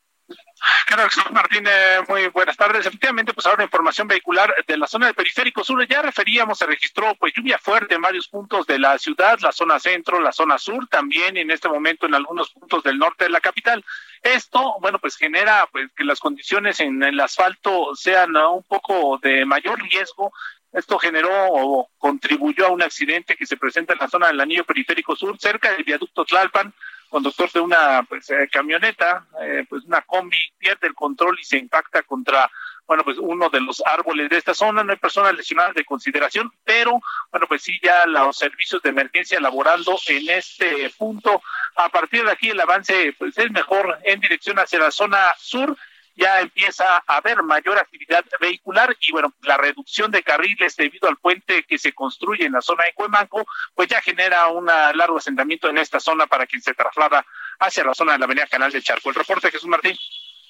Carlos Martínez, muy buenas tardes. Efectivamente, pues ahora información vehicular de la zona del periférico sur. Ya referíamos, se registró pues lluvia fuerte en varios puntos de la ciudad, la zona centro, la zona sur, también en este momento en algunos puntos del norte de la capital. Esto, bueno, pues genera pues que las condiciones en el asfalto sean un poco de mayor riesgo. Esto generó o contribuyó a un accidente que se presenta en la zona del anillo periférico sur, cerca del viaducto Tlalpan, conductor de una pues, eh, camioneta, eh, pues una combi, pierde el control y se impacta contra bueno, pues uno de los árboles de esta zona, no hay personas lesionadas de consideración, pero bueno, pues sí ya los servicios de emergencia laborando en este punto. A partir de aquí el avance pues es mejor en dirección hacia la zona sur ya empieza a haber mayor actividad vehicular y bueno, la reducción de carriles debido al puente que se construye en la zona de Cuemanco, pues ya genera un largo asentamiento en esta zona para quien se traslada hacia la zona de la avenida Canal de Charco. El reporte Jesús Martín.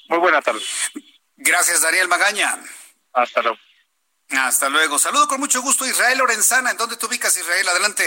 Muy buena tarde. Gracias, Daniel Magaña. Hasta luego. Hasta luego. Saludo con mucho gusto Israel Lorenzana. ¿En dónde te ubicas, Israel? Adelante.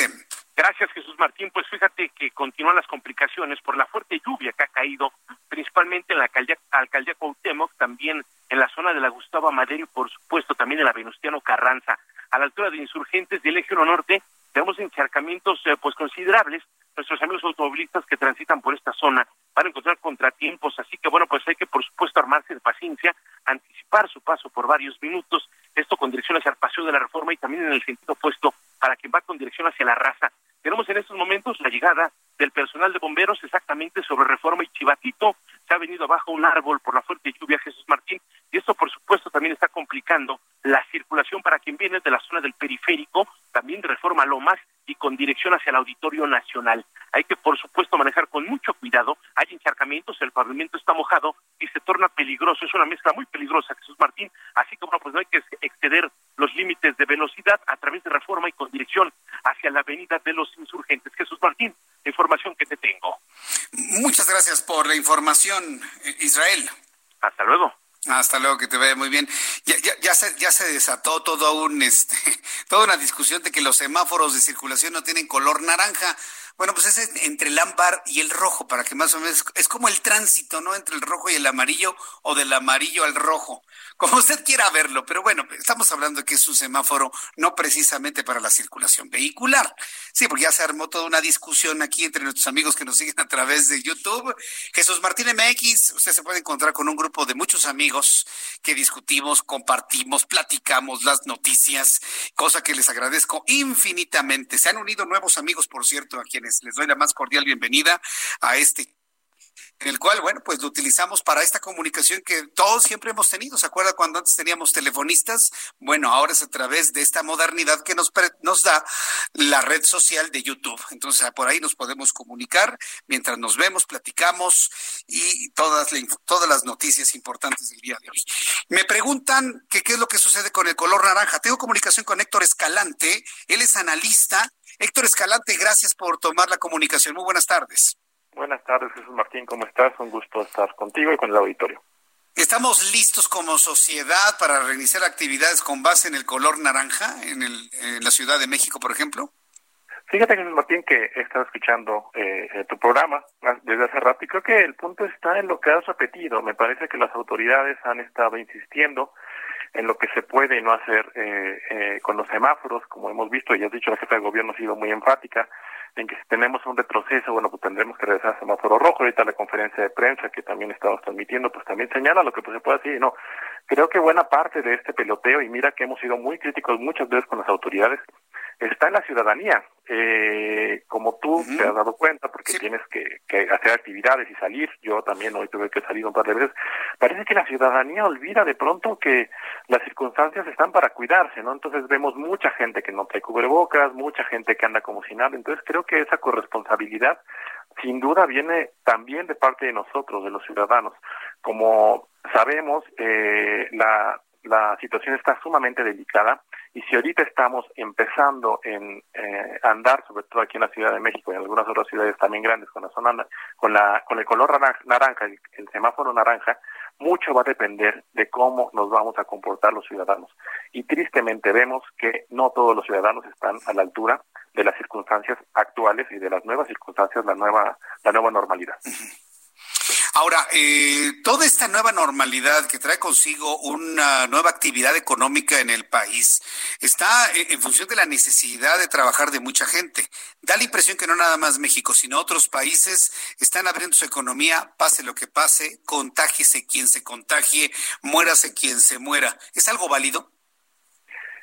Gracias, Jesús Martín. Pues fíjate que continúan las complicaciones por la fuerte lluvia que ha caído, principalmente en la alcaldía, alcaldía Cuauhtémoc, también en la zona de la Gustavo Madero y, por supuesto, también en la Venustiano Carranza. A la altura de Insurgentes del Eje Norte tenemos encharcamientos eh, pues considerables. Nuestros amigos automovilistas que transitan por esta zona van a encontrar contratiempos, así que bueno, pues hay que, por supuesto, armarse de paciencia, anticipar su paso por varios minutos, esto con dirección hacia el Paseo de la Reforma y también en el sentido opuesto para quien va con dirección hacia la raza tenemos en estos momentos la llegada del personal de bomberos exactamente sobre Reforma y Chivatito. Se ha venido abajo un árbol por la fuerte lluvia Jesús Martín y esto por supuesto también está complicando la circulación para quien viene de la zona del periférico, también de Reforma Lomas y con dirección hacia el Auditorio Nacional. Hay que por supuesto manejar con mucho cuidado, hay encharcamientos, el pavimento está mojado y se torna peligroso, es una mezcla muy peligrosa Jesús Martín, así que bueno, pues no hay que exceder los límites de velocidad a través de Reforma y con dirección hacia la avenida de los insurgentes. Jesús Martín, que te tengo. Muchas gracias por la información, eh, Israel. Hasta luego. Hasta luego, que te vaya muy bien. Ya, ya, ya, se, ya se desató todo un, este, toda una discusión de que los semáforos de circulación no tienen color naranja. Bueno, pues es entre el ámbar y el rojo, para que más o menos es como el tránsito, ¿no? Entre el rojo y el amarillo o del amarillo al rojo como usted quiera verlo, pero bueno, estamos hablando de que es un semáforo no precisamente para la circulación vehicular. Sí, porque ya se armó toda una discusión aquí entre nuestros amigos que nos siguen a través de YouTube. Jesús Martín MX, usted se puede encontrar con un grupo de muchos amigos que discutimos, compartimos, platicamos las noticias, cosa que les agradezco infinitamente. Se han unido nuevos amigos, por cierto, a quienes les doy la más cordial bienvenida a este el cual, bueno, pues lo utilizamos para esta comunicación que todos siempre hemos tenido. ¿Se acuerda cuando antes teníamos telefonistas? Bueno, ahora es a través de esta modernidad que nos, nos da la red social de YouTube. Entonces, por ahí nos podemos comunicar mientras nos vemos, platicamos y todas, todas las noticias importantes del día de hoy. Me preguntan que qué es lo que sucede con el color naranja. Tengo comunicación con Héctor Escalante. Él es analista. Héctor Escalante, gracias por tomar la comunicación. Muy buenas tardes. Buenas tardes, Jesús Martín, ¿cómo estás? Un gusto estar contigo y con el auditorio. ¿Estamos listos como sociedad para reiniciar actividades con base en el color naranja en, el, en la Ciudad de México, por ejemplo? Fíjate, Jesús Martín, que he estado escuchando eh, tu programa desde hace rato y creo que el punto está en lo que has repetido. Me parece que las autoridades han estado insistiendo en lo que se puede y no hacer eh, eh, con los semáforos, como hemos visto, y has dicho, la jefa de gobierno ha sido muy enfática en que si tenemos un retroceso, bueno, pues tendremos que regresar a semáforo rojo. Ahorita la conferencia de prensa que también estamos transmitiendo, pues también señala lo que pues, se puede hacer y no. Creo que buena parte de este peloteo, y mira que hemos sido muy críticos muchas veces con las autoridades, está en la ciudadanía. Eh, como tú te has dado cuenta, porque tienes que, hacer actividades y salir, yo también hoy tuve que salir un par de veces, parece que la ciudadanía olvida de pronto que las circunstancias están para cuidarse, ¿no? Entonces vemos mucha gente que no trae cubrebocas, mucha gente que anda como si nada, entonces creo que esa corresponsabilidad sin duda viene también de parte de nosotros, de los ciudadanos. Como sabemos, eh, la, la situación está sumamente delicada y si ahorita estamos empezando en eh, andar, sobre todo aquí en la Ciudad de México y en algunas otras ciudades también grandes con la zona con la con el color naranja, el, semáforo naranja, mucho va a depender de cómo nos vamos a comportar los ciudadanos. Y tristemente vemos que no todos los ciudadanos están a la altura de las circunstancias actuales y de las nuevas circunstancias, la nueva la nueva normalidad. Ahora, eh, toda esta nueva normalidad que trae consigo una nueva actividad económica en el país está en función de la necesidad de trabajar de mucha gente. Da la impresión que no nada más México, sino otros países están abriendo su economía, pase lo que pase, contágiese quien se contagie, muérase quien se muera. ¿Es algo válido?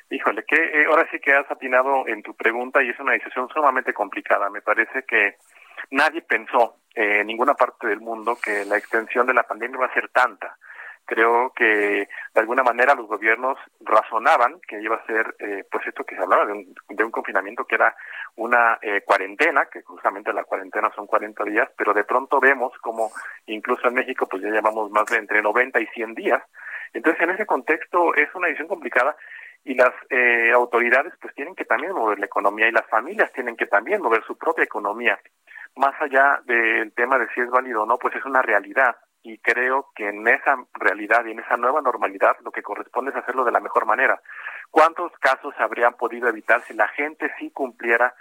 Híjole, que eh, ahora sí que has atinado en tu pregunta y es una decisión sumamente complicada. Me parece que nadie pensó en ninguna parte del mundo que la extensión de la pandemia va a ser tanta. Creo que de alguna manera los gobiernos razonaban que iba a ser, eh, pues esto que se hablaba de un, de un confinamiento que era una eh, cuarentena, que justamente la cuarentena son 40 días, pero de pronto vemos como incluso en México pues ya llevamos más de entre 90 y 100 días. Entonces en ese contexto es una decisión complicada y las eh, autoridades pues tienen que también mover la economía y las familias tienen que también mover su propia economía más allá del tema de si es válido o no, pues es una realidad y creo que en esa realidad y en esa nueva normalidad lo que corresponde es hacerlo de la mejor manera. ¿Cuántos casos habrían podido evitar si la gente sí cumpliera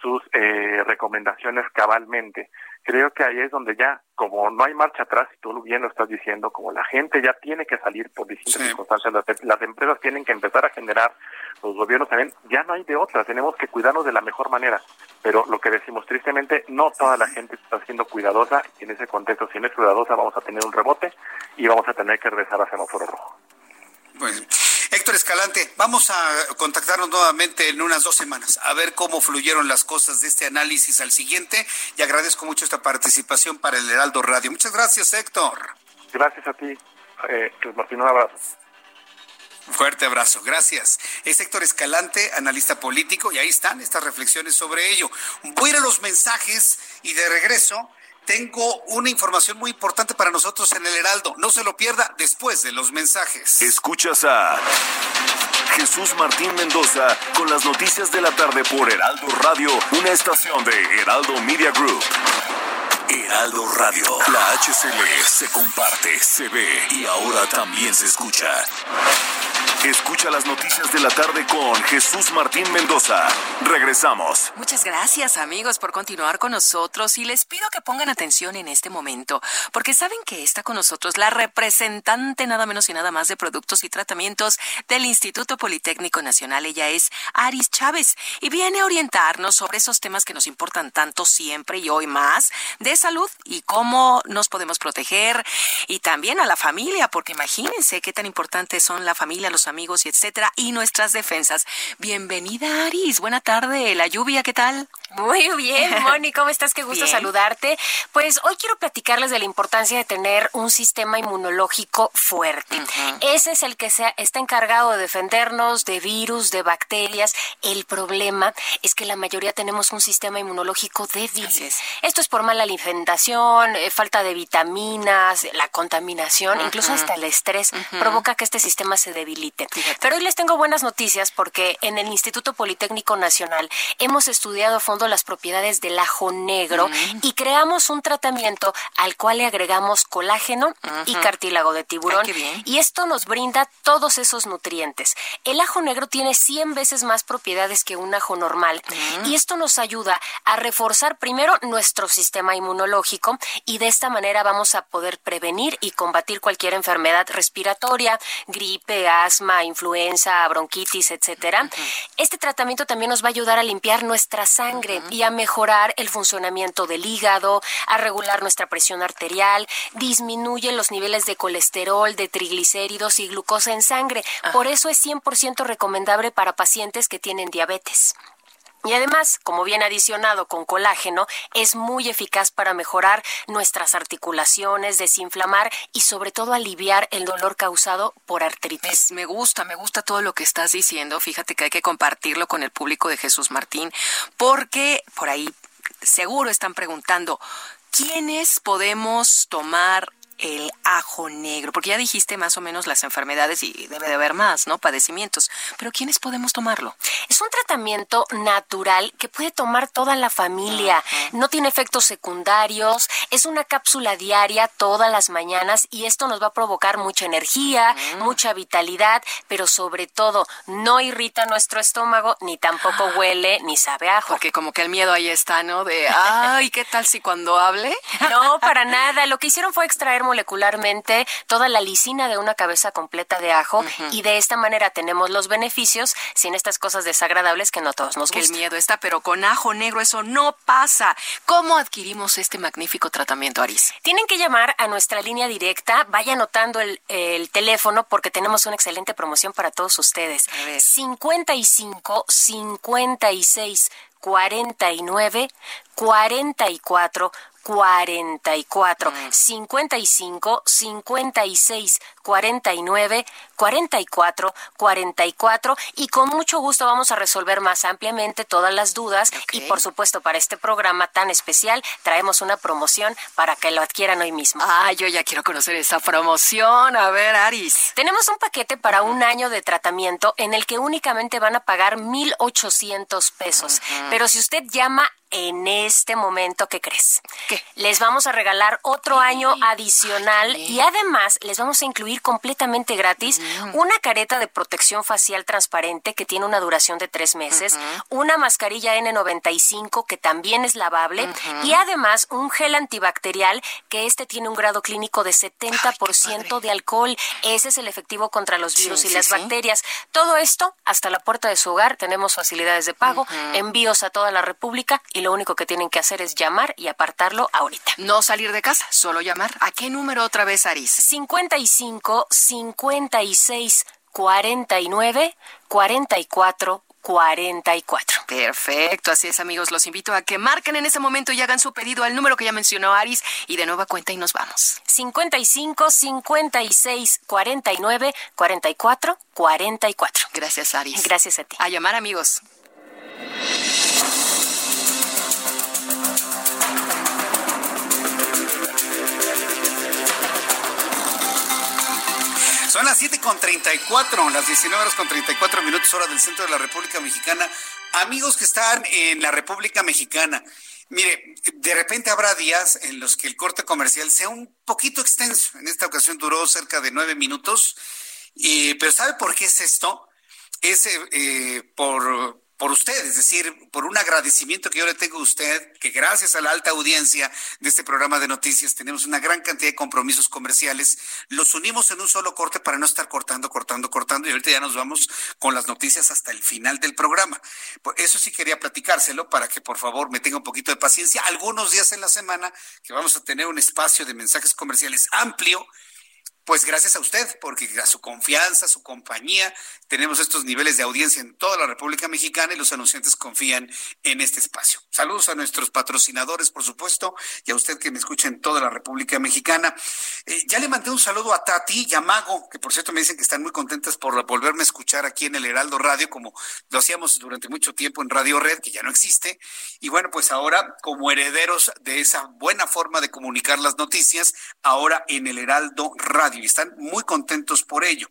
sus eh, recomendaciones cabalmente? Creo que ahí es donde ya, como no hay marcha atrás, y tú bien lo estás diciendo, como la gente ya tiene que salir por distintas circunstancias, las, las empresas tienen que empezar a generar los gobiernos también, ya no hay de otra, tenemos que cuidarnos de la mejor manera. Pero lo que decimos tristemente, no toda la gente está siendo cuidadosa y en ese contexto, si no es cuidadosa, vamos a tener un rebote y vamos a tener que regresar a semáforo rojo. Bueno. Héctor Escalante, vamos a contactarnos nuevamente en unas dos semanas a ver cómo fluyeron las cosas de este análisis al siguiente y agradezco mucho esta participación para el Heraldo Radio. Muchas gracias, Héctor. Gracias a ti, eh, Martín, un abrazo. Fuerte abrazo, gracias. Es Héctor Escalante, analista político, y ahí están estas reflexiones sobre ello. Voy a ir a los mensajes y de regreso tengo una información muy importante para nosotros en el Heraldo. No se lo pierda después de los mensajes. Escuchas a Jesús Martín Mendoza con las noticias de la tarde por Heraldo Radio, una estación de Heraldo Media Group. Heraldo Radio. La HCL se comparte, se ve y ahora también se escucha. Escucha las noticias de la tarde con Jesús Martín Mendoza. Regresamos. Muchas gracias amigos por continuar con nosotros y les pido que pongan atención en este momento porque saben que está con nosotros la representante nada menos y nada más de productos y tratamientos del Instituto Politécnico Nacional. Ella es Aris Chávez y viene a orientarnos sobre esos temas que nos importan tanto siempre y hoy más de salud y cómo nos podemos proteger y también a la familia porque imagínense qué tan importantes son la familia, los amigos amigos y etcétera, y nuestras defensas. Bienvenida, Aris. Buena tarde. La lluvia, ¿qué tal? Muy bien, Moni, ¿cómo estás? Qué gusto saludarte. Pues hoy quiero platicarles de la importancia de tener un sistema inmunológico fuerte. Ese es el que se está encargado de defendernos de virus, de bacterias. El problema es que la mayoría tenemos un sistema inmunológico débil. Esto es por mala alimentación, eh, falta de vitaminas, la contaminación, incluso hasta el estrés provoca que este sistema se debilite. Pero hoy les tengo buenas noticias porque en el Instituto Politécnico Nacional hemos estudiado a fondo las propiedades del ajo negro mm. y creamos un tratamiento al cual le agregamos colágeno y cartílago de tiburón. y esto nos brinda todos esos nutrientes. El ajo negro tiene 100 veces más propiedades que un ajo normal mm. y esto nos ayuda a reforzar primero nuestro sistema inmunológico y de esta manera vamos a poder prevenir y combatir cualquier enfermedad respiratoria, gripe, asma, influenza, bronquitis, etcétera. Este tratamiento también nos va a ayudar a limpiar nuestra sangre y a mejorar el funcionamiento del hígado, a regular nuestra presión arterial, disminuye los niveles de colesterol, de triglicéridos y glucosa en sangre. Por eso es 100% recomendable para pacientes que tienen diabetes. Y además, como bien adicionado con colágeno, es muy eficaz para mejorar nuestras articulaciones, desinflamar y sobre todo aliviar el dolor causado por artritis. Me gusta, me gusta todo lo que estás diciendo. Fíjate que hay que compartirlo con el público de Jesús Martín, porque por ahí seguro están preguntando, ¿quiénes podemos tomar el ajo negro? Porque ya dijiste más o menos las enfermedades y debe de haber más, ¿no? Padecimientos. Pero ¿quiénes podemos tomarlo? Es un tratamiento natural que puede tomar toda la familia. No tiene efectos secundarios. Es una cápsula diaria todas las mañanas y esto nos va a provocar mucha energía, mucha vitalidad, pero sobre todo no irrita nuestro estómago, ni tampoco huele, ni sabe ajo. Porque como que el miedo ahí está, ¿no? De, ay, ¿qué tal si cuando hable? No, para nada. Lo que hicieron fue extraer molecularmente toda la lisina de una cabeza completa de ajo y de esta manera tenemos los beneficios sin estas cosas desagradables que no todos nos gustan. el miedo está, pero con ajo negro eso no pasa. ¿Cómo adquirimos este magnífico tratamiento, Aris? Tienen que llamar a nuestra línea directa, vaya anotando el, el teléfono porque tenemos una excelente promoción para todos ustedes. 55 56 49 44 44 55 56 49 44 44 y con mucho gusto vamos a resolver más ampliamente todas las dudas y por supuesto para este programa tan especial traemos una promoción para que lo adquieran hoy mismo. Ah, yo ya quiero conocer esa promoción. A ver, Aris. Tenemos un paquete para un año de tratamiento en el que únicamente van a pagar 1,800 pesos. Pero si usted llama en este momento, ¿qué crees? Les vamos a regalar otro año adicional y además les vamos a incluir completamente gratis una careta de protección facial transparente que tiene una duración de tres meses, una mascarilla N95 que también es lavable y además un gel antibacterial que este tiene un grado clínico de 70% de alcohol. Ese es el efectivo contra los virus Sí, y sí, las bacterias. Todo esto hasta la puerta de su hogar. Tenemos facilidades de pago, envíos a toda la República y lo único que tienen que hacer es llamar y apartarlo ahorita. No salir de casa, solo llamar. ¿A qué número otra vez, Aris? 55 56 49 44 44. Perfecto, así es amigos, los invito a que marquen en ese momento y hagan su pedido al número que ya mencionó Aris y de nueva cuenta y nos vamos. 55 56 49 44 44. Gracias Aris. Gracias a ti. A llamar amigos. Son las 7 con 34, las 19 horas con 34 minutos hora del centro de la República Mexicana. Amigos que están en la República Mexicana, mire, de repente habrá días en los que el corte comercial sea un poquito extenso. En esta ocasión duró cerca de nueve minutos. Y, pero ¿sabe por qué es esto? Es eh, eh, por, por usted, es decir, por un agradecimiento que yo le tengo a usted, que gracias a la alta audiencia de este programa de noticias tenemos una gran cantidad de compromisos comerciales, los unimos en un solo corte para no estar cortando, cortando, cortando y ahorita ya nos vamos con las noticias hasta el final del programa. Por eso sí quería platicárselo para que por favor me tenga un poquito de paciencia. Algunos días en la semana que vamos a tener un espacio de mensajes comerciales amplio pues gracias a usted, porque a su confianza, a su compañía, tenemos estos niveles de audiencia en toda la República Mexicana y los anunciantes confían en este espacio. Saludos a nuestros patrocinadores, por supuesto, y a usted que me escucha en toda la República Mexicana. Eh, ya le mandé un saludo a Tati y a Mago, que por cierto me dicen que están muy contentas por volverme a escuchar aquí en el Heraldo Radio, como lo hacíamos durante mucho tiempo en Radio Red, que ya no existe. Y bueno, pues ahora, como herederos de esa buena forma de comunicar las noticias, ahora en el Heraldo Radio y están muy contentos por ello.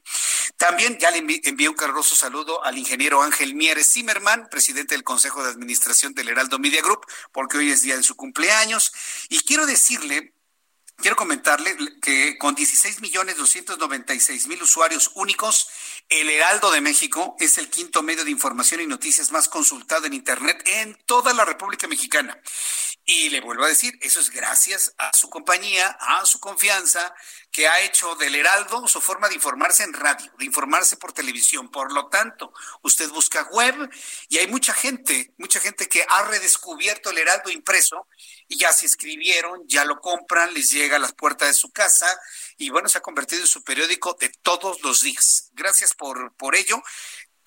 También ya le envi- envié un caluroso saludo al ingeniero Ángel Mieres Zimmerman, presidente del Consejo de Administración del Heraldo Media Group, porque hoy es día de su cumpleaños. Y quiero decirle Quiero comentarle que con 16 millones 296 mil usuarios únicos, el Heraldo de México es el quinto medio de información y noticias más consultado en Internet en toda la República Mexicana. Y le vuelvo a decir, eso es gracias a su compañía, a su confianza, que ha hecho del Heraldo su forma de informarse en radio, de informarse por televisión. Por lo tanto, usted busca web y hay mucha gente, mucha gente que ha redescubierto el Heraldo impreso y ya se inscribieron, ya lo compran, les llega a las puertas de su casa y bueno, se ha convertido en su periódico de todos los días. Gracias por, por ello.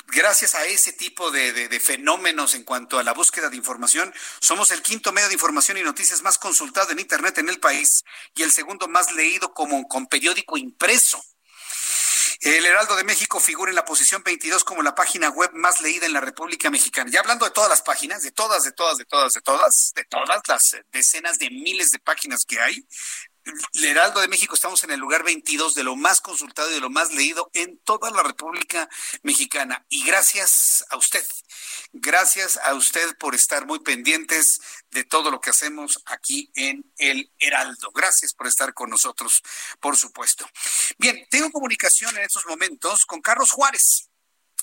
Gracias a ese tipo de, fenómenos en cuanto a la búsqueda de información, somos el quinto medio de información y noticias más consultado en Internet en el país y el segundo más leído como con periódico impreso. El Heraldo de México figura en la posición 22 como la página web más leída en la República Mexicana. Ya hablando de todas las páginas, de todas, de todas, de todas, de todas, de todas las decenas de miles de páginas que hay, el Heraldo de México estamos en el lugar 22 de lo más consultado y de lo más leído en toda la República Mexicana. Y gracias a usted, gracias a usted por estar muy pendientes de todo lo que hacemos aquí en el Heraldo. Gracias por estar con nosotros, por supuesto. Bien, tengo comunicación en estos momentos con Carlos Juárez.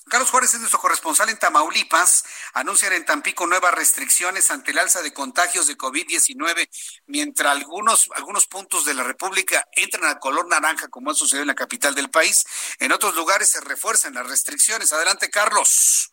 Carlos Juárez es nuestro corresponsal en Tamaulipas. Anuncian en Tampico nuevas restricciones ante el alza de contagios de COVID-19, mientras algunos, algunos puntos de la República entran al color naranja, como ha sucedido en la capital del país. En otros lugares se refuerzan las restricciones. Adelante, Carlos.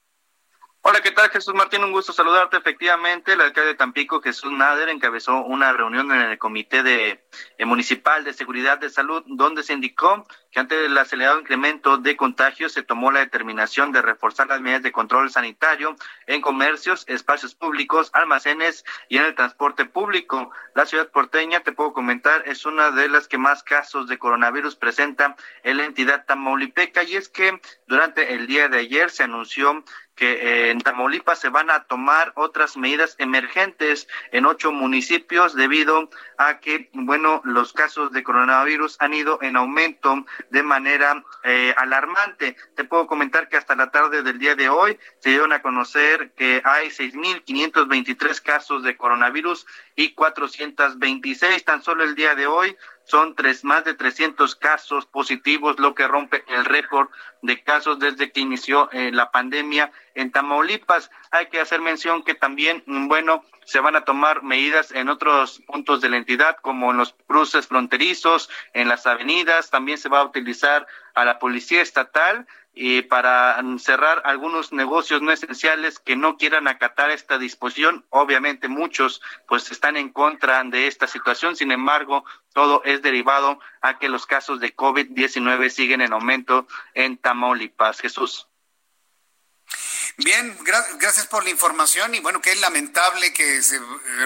Hola, ¿qué tal Jesús Martín? Un gusto saludarte. Efectivamente, el alcalde de Tampico, Jesús Nader, encabezó una reunión en el Comité de, eh, Municipal de Seguridad de Salud, donde se indicó que ante el acelerado incremento de contagios se tomó la determinación de reforzar las medidas de control sanitario en comercios, espacios públicos, almacenes y en el transporte público. La ciudad porteña, te puedo comentar, es una de las que más casos de coronavirus presenta en la entidad tamaulipeca y es que durante el día de ayer se anunció que eh, en Tamaulipas se van a tomar otras medidas emergentes en ocho municipios debido a que, bueno, los casos de coronavirus han ido en aumento de manera eh, alarmante. Te puedo comentar que hasta la tarde del día de hoy se dieron a conocer que hay 6.523 casos de coronavirus y 426 tan solo el día de hoy son tres, más de 300 casos positivos, lo que rompe el récord de casos desde que inició eh, la pandemia en Tamaulipas. Hay que hacer mención que también, mm, bueno, se van a tomar medidas en otros puntos de la entidad, como en los cruces fronterizos, en las avenidas, también se va a utilizar a la policía estatal y para cerrar algunos negocios no esenciales que no quieran acatar esta disposición. Obviamente muchos pues están en contra de esta situación, sin embargo, todo es derivado a que los casos de COVID-19 siguen en aumento en Tamaulipas. Jesús. Bien, gracias por la información y bueno, que es lamentable que se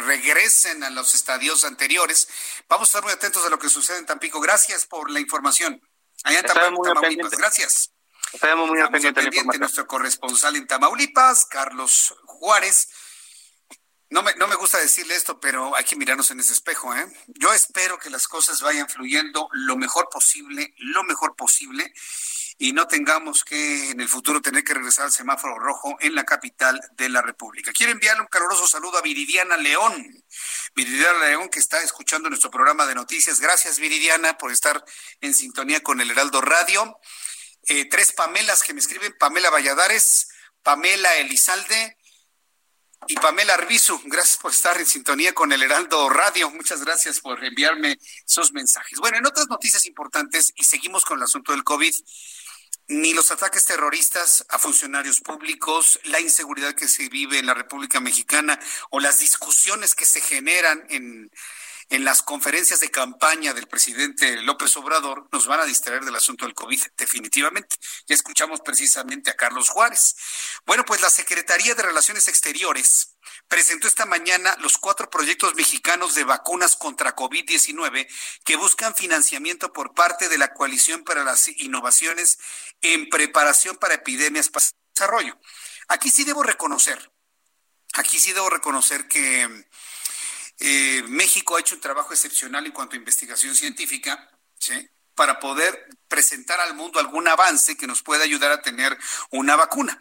regresen a los estadios anteriores. Vamos a estar muy atentos a lo que sucede en Tampico. Gracias por la información. Allá en Tamaulipas. Gracias. Estamos muy pendientes nuestro corresponsal en Tamaulipas, Carlos Juárez. No me, no me gusta decirle esto, pero hay que mirarnos en ese espejo. ¿eh? Yo espero que las cosas vayan fluyendo lo mejor posible, lo mejor posible, y no tengamos que en el futuro tener que regresar al semáforo rojo en la capital de la República. Quiero enviarle un caluroso saludo a Viridiana León. Viridiana León, que está escuchando nuestro programa de noticias. Gracias, Viridiana, por estar en sintonía con el Heraldo Radio. Eh, tres Pamelas que me escriben, Pamela Valladares, Pamela Elizalde y Pamela Arbizu. Gracias por estar en sintonía con el Heraldo Radio. Muchas gracias por enviarme esos mensajes. Bueno, en otras noticias importantes, y seguimos con el asunto del COVID, ni los ataques terroristas a funcionarios públicos, la inseguridad que se vive en la República Mexicana o las discusiones que se generan en en las conferencias de campaña del presidente López Obrador nos van a distraer del asunto del COVID, definitivamente. Ya escuchamos precisamente a Carlos Juárez. Bueno, pues la Secretaría de Relaciones Exteriores presentó esta mañana los cuatro proyectos mexicanos de vacunas contra COVID-19 que buscan financiamiento por parte de la Coalición para las Innovaciones en Preparación para Epidemias para Desarrollo. Aquí sí debo reconocer, aquí sí debo reconocer que eh, México ha hecho un trabajo excepcional en cuanto a investigación científica, para poder presentar al mundo algún avance que nos pueda ayudar a tener una vacuna.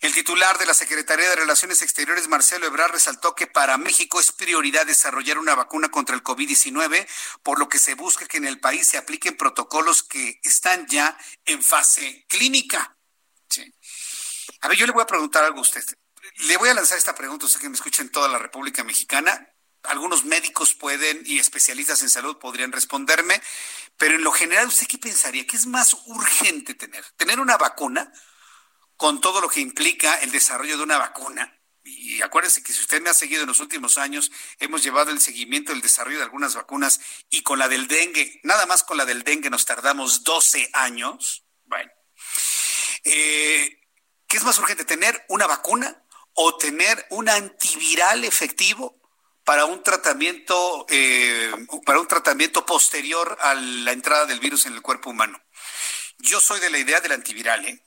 El titular de la Secretaría de Relaciones Exteriores, Marcelo Ebrard, resaltó que para México es prioridad desarrollar una vacuna contra el COVID-19, por lo que se busca que en el país se apliquen protocolos que están ya en fase clínica. A ver, yo le voy a preguntar algo a usted. Le voy a lanzar esta pregunta, usted que me escucha en toda la República Mexicana algunos médicos pueden y especialistas en salud podrían responderme, pero en lo general, ¿usted qué pensaría? ¿Qué es más urgente tener? ¿Tener una vacuna con todo lo que implica el desarrollo de una vacuna? Y acuérdense que si usted me ha seguido en los últimos años, hemos llevado el seguimiento del desarrollo de algunas vacunas y con la del dengue, nada más con la del dengue nos tardamos 12 años. Bueno, eh, ¿qué es más urgente, tener una vacuna o tener un antiviral efectivo para un tratamiento eh, para un tratamiento posterior a la entrada del virus en el cuerpo humano. Yo soy de la idea del antiviral, ¿eh?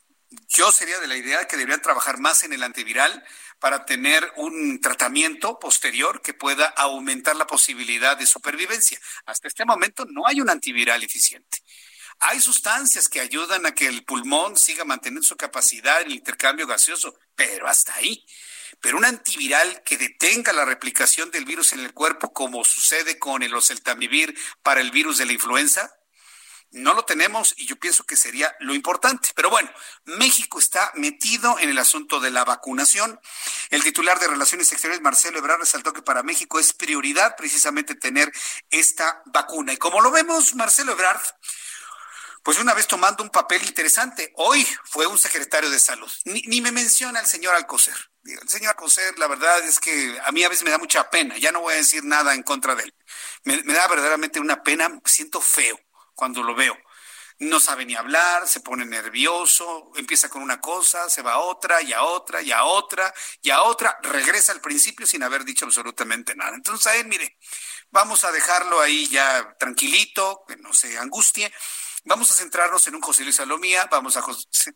Yo sería de la idea de que deberían trabajar más en el antiviral para tener un tratamiento posterior que pueda aumentar la posibilidad de supervivencia. Hasta este momento no hay un antiviral eficiente. Hay sustancias que ayudan a que el pulmón siga manteniendo su capacidad en el intercambio gaseoso, pero hasta ahí. Pero un antiviral que detenga la replicación del virus en el cuerpo, como sucede con el oseltamivir para el virus de la influenza, no lo tenemos y yo pienso que sería lo importante. Pero bueno, México está metido en el asunto de la vacunación. El titular de Relaciones Exteriores, Marcelo Ebrard, resaltó que para México es prioridad precisamente tener esta vacuna. Y como lo vemos, Marcelo Ebrard, pues una vez tomando un papel interesante. Hoy fue un secretario de salud. Ni, me menciona el señor Alcocer. El señor Alcocer, la verdad es que a mí a veces me da mucha pena. Ya no voy a decir nada en contra de él. Me, me da verdaderamente una pena. Siento feo cuando lo veo. No sabe ni hablar, se pone nervioso, empieza con una cosa, se va a otra y a otra y a otra y a otra, regresa al principio sin haber dicho absolutamente nada. Entonces a él, mire, vamos a dejarlo ahí ya tranquilito, que no se angustie. Vamos a centrarnos en un José Luis Salomía, vamos a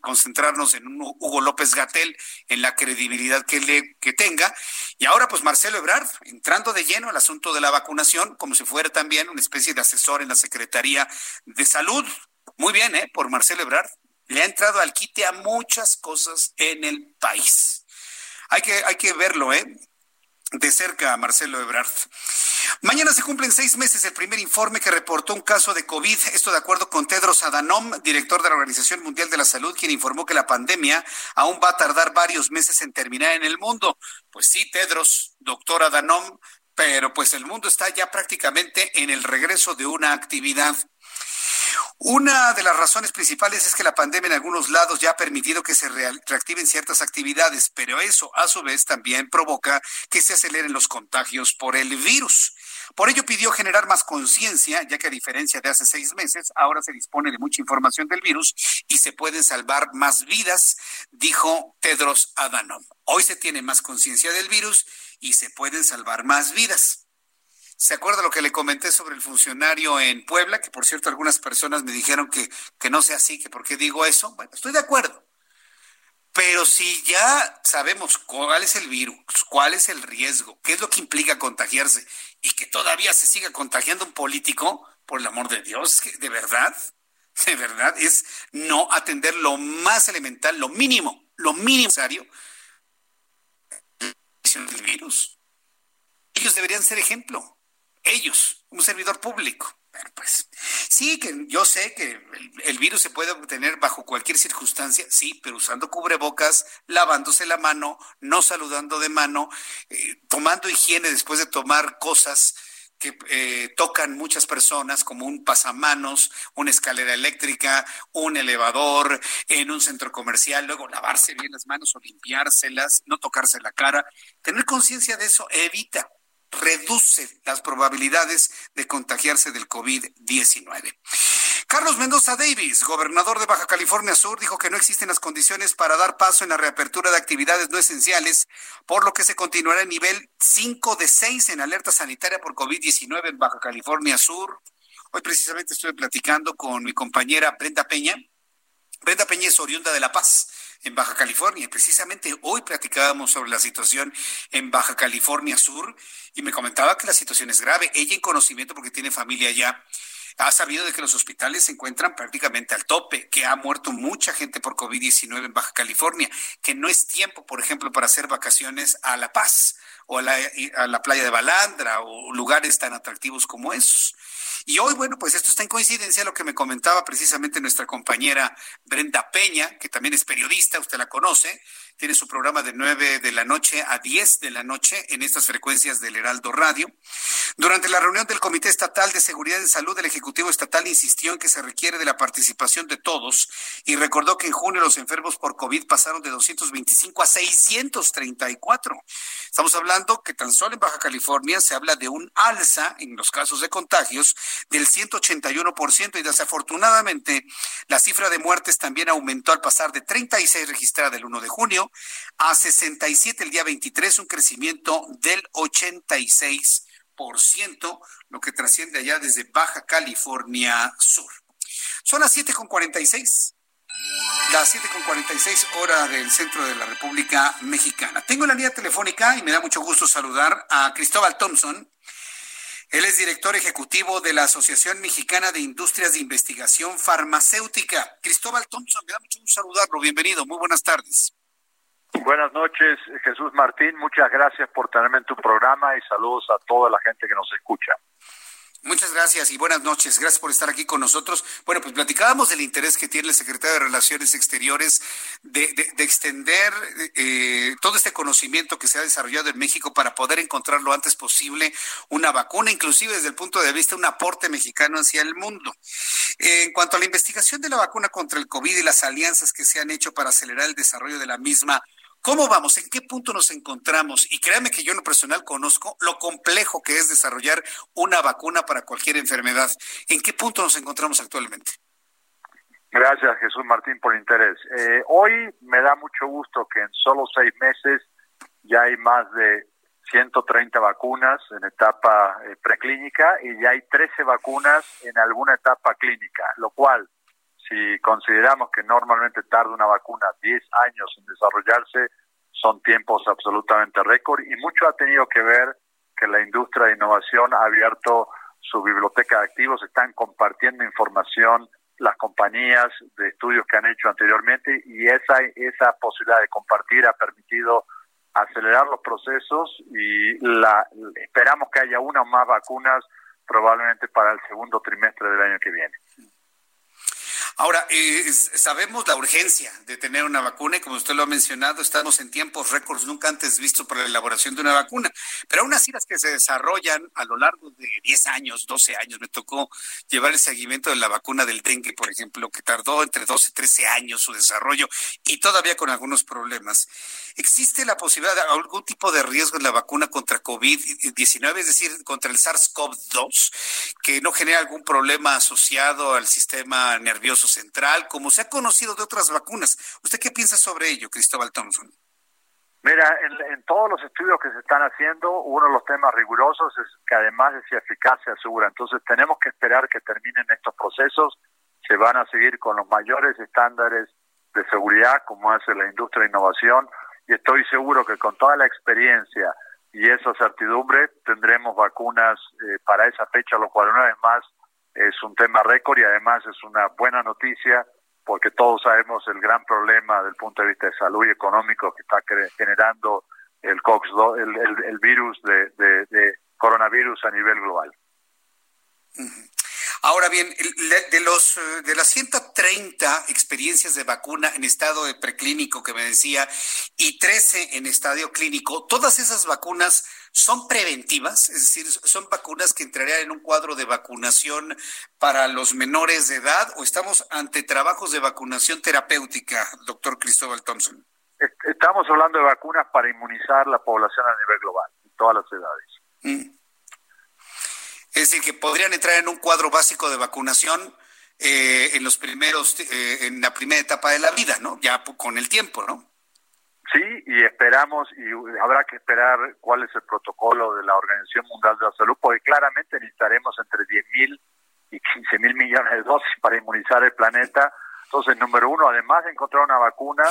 concentrarnos en un Hugo López Gatel, en la credibilidad que, le, que tenga. Y ahora, pues Marcelo Ebrard, entrando de lleno al asunto de la vacunación, como si fuera también una especie de asesor en la Secretaría de Salud. Muy bien, ¿eh? Por Marcelo Ebrard. Le ha entrado al quite a muchas cosas en el país. Hay que, hay que verlo, ¿eh? De cerca a Marcelo Ebrard. Mañana se cumplen seis meses el primer informe que reportó un caso de COVID, esto de acuerdo con Tedros Adhanom, director de la Organización Mundial de la Salud, quien informó que la pandemia aún va a tardar varios meses en terminar en el mundo. Pues sí, Tedros, doctor Adhanom, pero pues el mundo está ya prácticamente en el regreso de una actividad. Una de las razones principales es que la pandemia en algunos lados ya ha permitido que se reactiven ciertas actividades, pero eso a su vez también provoca que se aceleren los contagios por el virus. Por ello pidió generar más conciencia, ya que a diferencia de hace seis meses, ahora se dispone de mucha información del virus y se pueden salvar más vidas, dijo Tedros Adhanom. Hoy se tiene más conciencia del virus y se pueden salvar más vidas. ¿Se acuerda lo que le comenté sobre el funcionario en Puebla? Que por cierto algunas personas me dijeron que, que no sea así, que por qué digo eso. Bueno, estoy de acuerdo. Pero si ya sabemos cuál es el virus, cuál es el riesgo, qué es lo que implica contagiarse y que todavía se siga contagiando un político, por el amor de Dios, de verdad, de verdad es no atender lo más elemental, lo mínimo, lo mínimo necesario del virus. Ellos deberían ser ejemplo ellos, un servidor público. Pues sí, que yo sé que el, virus se puede obtener bajo cualquier circunstancia, sí, pero usando cubrebocas, lavándose la mano, no saludando de mano, eh, tomando higiene después de tomar cosas que eh, tocan muchas personas, como un pasamanos, una escalera eléctrica, un elevador, en un centro comercial, luego lavarse bien las manos o limpiárselas, no tocarse la cara. Tener conciencia de eso evita reduce las probabilidades de contagiarse del COVID-19. Carlos Mendoza Davis, gobernador de Baja California Sur, dijo que no existen las condiciones para dar paso en la reapertura de actividades no esenciales, por lo que se continuará en nivel 5 de 6 en alerta sanitaria por COVID-19 en Baja California Sur. Hoy precisamente estuve platicando con mi compañera Brenda Peña. Brenda Peña es oriunda de La Paz en Baja California. Precisamente hoy platicábamos sobre la situación en Baja California Sur y me comentaba que la situación es grave. Ella en conocimiento porque tiene familia allá ha sabido de que los hospitales se encuentran prácticamente al tope, que ha muerto mucha gente por COVID-19 en Baja California, que no es tiempo, por ejemplo, para hacer vacaciones a La Paz o a la, a la playa de Balandra o lugares tan atractivos como esos. Y hoy, bueno, pues esto está en coincidencia a lo que me comentaba precisamente nuestra compañera Brenda Peña, que también es periodista, usted la conoce, tiene su programa de 9 de la noche a 10 de la noche en estas frecuencias del Heraldo Radio. Durante la reunión del Comité Estatal de Seguridad en Salud, el Ejecutivo Estatal insistió en que se requiere de la participación de todos y recordó que en junio los enfermos por COVID pasaron de 225 a 634. Estamos hablando que tan solo en Baja California se habla de un alza en los casos de contagios del 181% y desafortunadamente la cifra de muertes también aumentó al pasar de 36 registrada el 1 de junio a 67 el día 23, un crecimiento del 86%, lo que trasciende allá desde Baja California Sur. Son las 7.46. Las 7.46 hora del centro de la República Mexicana. Tengo la línea telefónica y me da mucho gusto saludar a Cristóbal Thompson. Él es director ejecutivo de la Asociación Mexicana de Industrias de Investigación Farmacéutica. Cristóbal Thompson, me da mucho gusto saludarlo. Bienvenido. Muy buenas tardes. Buenas noches, Jesús Martín. Muchas gracias por tenerme en tu programa y saludos a toda la gente que nos escucha. Muchas gracias y buenas noches. Gracias por estar aquí con nosotros. Bueno, pues platicábamos del interés que tiene el secretario de Relaciones Exteriores de, de, extender eh, todo este conocimiento que se ha desarrollado en México para poder encontrar lo antes posible una vacuna, inclusive desde el punto de vista un aporte mexicano hacia el mundo. en cuanto a la investigación de la vacuna contra el COVID y las alianzas que se han hecho para acelerar el desarrollo de la misma, ¿Cómo vamos? ¿En qué punto nos encontramos? Y créame que yo en lo personal conozco lo complejo que es desarrollar una vacuna para cualquier enfermedad. ¿En qué punto nos encontramos actualmente? Gracias, Jesús Martín, por el interés. Eh, hoy me da mucho gusto que en solo seis meses ya hay más de 130 vacunas en etapa eh, preclínica y ya hay 13 vacunas en alguna etapa clínica, lo cual si consideramos que normalmente tarda una vacuna 10 años en desarrollarse, son tiempos absolutamente récord y mucho ha tenido que ver que la industria de innovación ha abierto su biblioteca de activos, están compartiendo información las compañías de estudios que han hecho anteriormente y esa, esa posibilidad de compartir ha permitido acelerar los procesos y la, esperamos que haya una o más vacunas probablemente para el segundo trimestre del año que viene. Ahora, eh, sabemos la urgencia de tener una vacuna y como usted lo ha mencionado, estamos en tiempos récords nunca antes vistos para la elaboración de una vacuna. Pero aún así las que se desarrollan a lo largo de 10 años, 12 años, me tocó llevar el seguimiento de la vacuna del dengue, por ejemplo, que tardó entre 12 y 13 años su desarrollo y todavía con algunos problemas. ¿Existe la posibilidad de algún tipo de riesgo en la vacuna contra COVID-19, es decir, contra el SARS-CoV-2, que no genera algún problema asociado al sistema nervioso? Central, como se ha conocido de otras vacunas. ¿Usted qué piensa sobre ello, Cristóbal Thompson? Mira, en, todos los estudios que se están haciendo, uno de los temas rigurosos es que además de si eficacia asegura. Entonces tenemos que esperar que terminen estos procesos. Se van a seguir con los mayores estándares de seguridad, como hace la industria de innovación, y estoy seguro que con toda la experiencia y esa certidumbre tendremos vacunas eh, para esa fecha, lo cual una vez más es un tema récord y además es una buena noticia porque todos sabemos el gran problema del punto de vista de salud y económico que está generando el COX, el, el, virus de, de, coronavirus a nivel global. Ahora bien, de los eh, de las 130 experiencias de vacuna en estado de preclínico que me decía y 13 en estadio clínico, todas esas vacunas son preventivas, es decir, son vacunas que entrarían en un cuadro de vacunación para los menores de edad o estamos ante trabajos de vacunación terapéutica, doctor Cristóbal Thompson. Estamos hablando de vacunas para inmunizar la población a nivel global, en todas las edades. Mm. Es decir, que podrían entrar en un cuadro básico de vacunación eh, en los primeros, eh, en la primera etapa de la vida, ¿no? Ya con el tiempo, ¿no? Sí, y esperamos, y habrá que esperar cuál es el protocolo de la Organización Mundial de la Salud, porque claramente necesitaremos entre 10 mil y 15 mil millones de dosis para inmunizar el planeta. Entonces, número uno, además de encontrar una vacuna,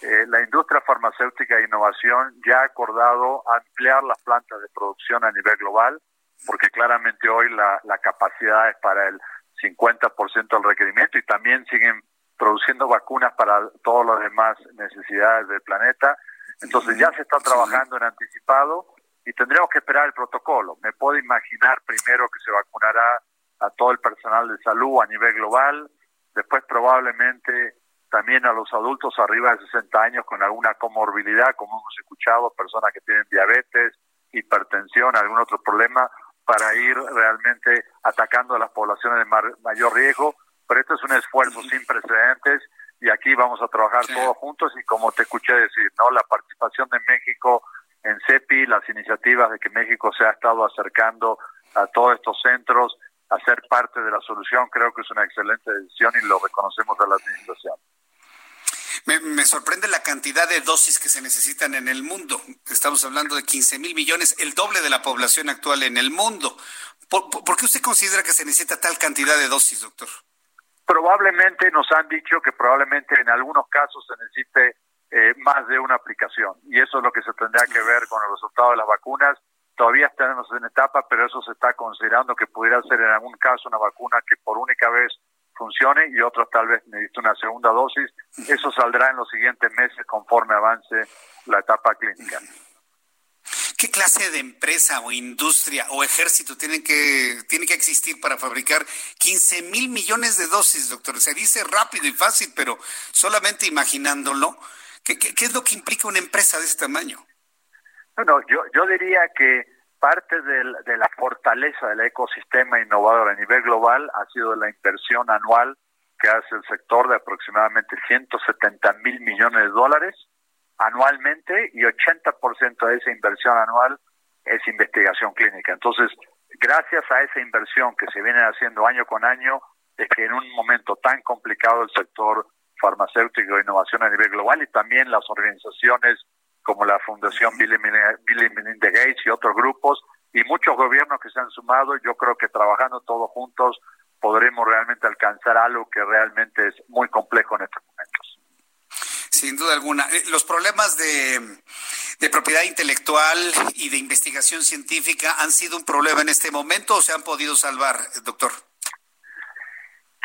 eh, la industria farmacéutica e innovación ya ha acordado ampliar las plantas de producción a nivel global porque claramente hoy la, la capacidad es para el 50% del requerimiento y también siguen produciendo vacunas para todas las demás necesidades del planeta. Entonces ya se está trabajando en anticipado y tendremos que esperar el protocolo. Me puedo imaginar primero que se vacunará a todo el personal de salud a nivel global, después probablemente también a los adultos arriba de 60 años con alguna comorbilidad, como hemos escuchado, personas que tienen diabetes, hipertensión, algún otro problema, para ir realmente atacando a las poblaciones de mayor riesgo, pero esto es un esfuerzo sin precedentes y aquí vamos a trabajar todos juntos y como te escuché decir, ¿no? La participación de México en CEPI, las iniciativas de que México se ha estado acercando a todos estos centros a ser parte de la solución, creo que es una excelente decisión y lo reconocemos a la administración. Me, sorprende la cantidad de dosis que se necesitan en el mundo. Estamos hablando de 15 mil millones, el doble de la población actual en el mundo. ¿Por, ¿Por, qué usted considera que se necesita tal cantidad de dosis, doctor? Probablemente nos han dicho que probablemente en algunos casos se necesite eh, más de una aplicación y eso es lo que se tendrá que ver con el resultado de las vacunas. Todavía estamos en etapa, pero eso se está considerando que pudiera ser en algún caso una vacuna que por única vez funcione y otros tal vez necesite una segunda dosis. Eso saldrá en los siguientes meses conforme avance la etapa clínica. ¿Qué clase de empresa o industria o ejército tienen que, tiene que existir para fabricar 15 mil millones de dosis, doctor? Se dice rápido y fácil, pero solamente imaginándolo, ¿qué, qué, es lo que implica una empresa de ese tamaño? Bueno, yo, yo diría que parte de la fortaleza del ecosistema innovador a nivel global ha sido la inversión anual que hace el sector de aproximadamente 170 mil millones de dólares anualmente y 80% de esa inversión anual es investigación clínica. Entonces, gracias a esa inversión que se viene haciendo año con año, es que en un momento tan complicado el sector farmacéutico de innovación a nivel global y también las organizaciones como la Fundación Bill y Melinda Gates y otros grupos, y muchos gobiernos que se han sumado, yo creo que trabajando todos juntos podremos realmente alcanzar algo que realmente es muy complejo en estos momentos. Sin duda alguna. Eh, los problemas de, de, propiedad intelectual y de investigación científica han sido un problema en este momento o se han podido salvar, doctor?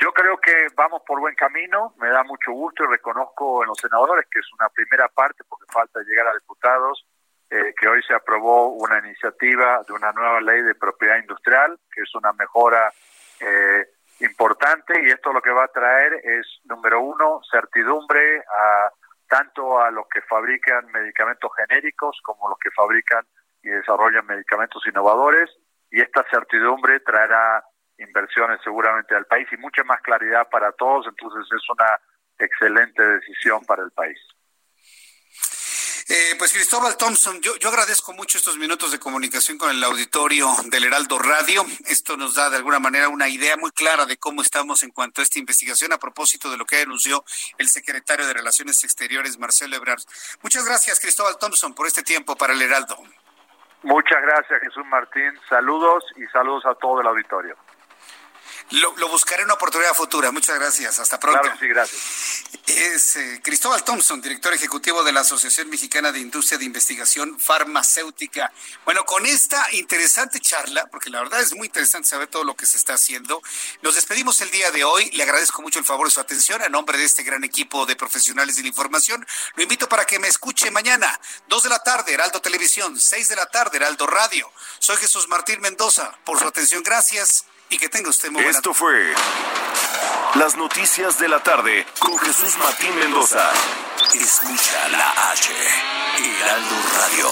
Yo creo que vamos por buen camino, me da mucho gusto y reconozco en los senadores que es una primera parte, porque falta llegar a diputados, eh, que hoy se aprobó una iniciativa de una nueva ley de propiedad industrial, que es una mejora eh, importante. Y esto lo que va a traer es, número uno, certidumbre a tanto a los que fabrican medicamentos genéricos como los que fabrican y desarrollan medicamentos innovadores. Y esta certidumbre traerá inversiones seguramente al país y mucha más claridad para todos, entonces es una excelente decisión para el país. Eh, pues Cristóbal Thompson, yo, yo agradezco mucho estos minutos de comunicación con el auditorio del Heraldo Radio. Esto nos da de alguna manera una idea muy clara de cómo estamos en cuanto a esta investigación a propósito de lo que anunció el secretario de Relaciones Exteriores, Marcelo Ebrard. Muchas gracias, Cristóbal Thompson, por este tiempo para el Heraldo. Muchas gracias, Jesús Martín. Saludos y saludos a todo el auditorio. Lo, lo, buscaré en una oportunidad futura. Muchas gracias. Hasta pronto. Claro, sí, gracias. Es eh, Cristóbal Thompson, director ejecutivo de la Asociación Mexicana de Industria de Investigación Farmacéutica. Bueno, con esta interesante charla, porque la verdad es muy interesante saber todo lo que se está haciendo, nos despedimos el día de hoy. Le agradezco mucho el favor de su atención a nombre de este gran equipo de profesionales de la información. Lo invito para que me escuche mañana, dos de la tarde, Heraldo Televisión, seis de la tarde, Heraldo Radio. Soy Jesús Martín Mendoza. Por su atención, gracias y que tenga usted muy buena Esto fue Las Noticias de la Tarde con Jesús Martín Mendoza. Escucha la H, Heraldo Radio.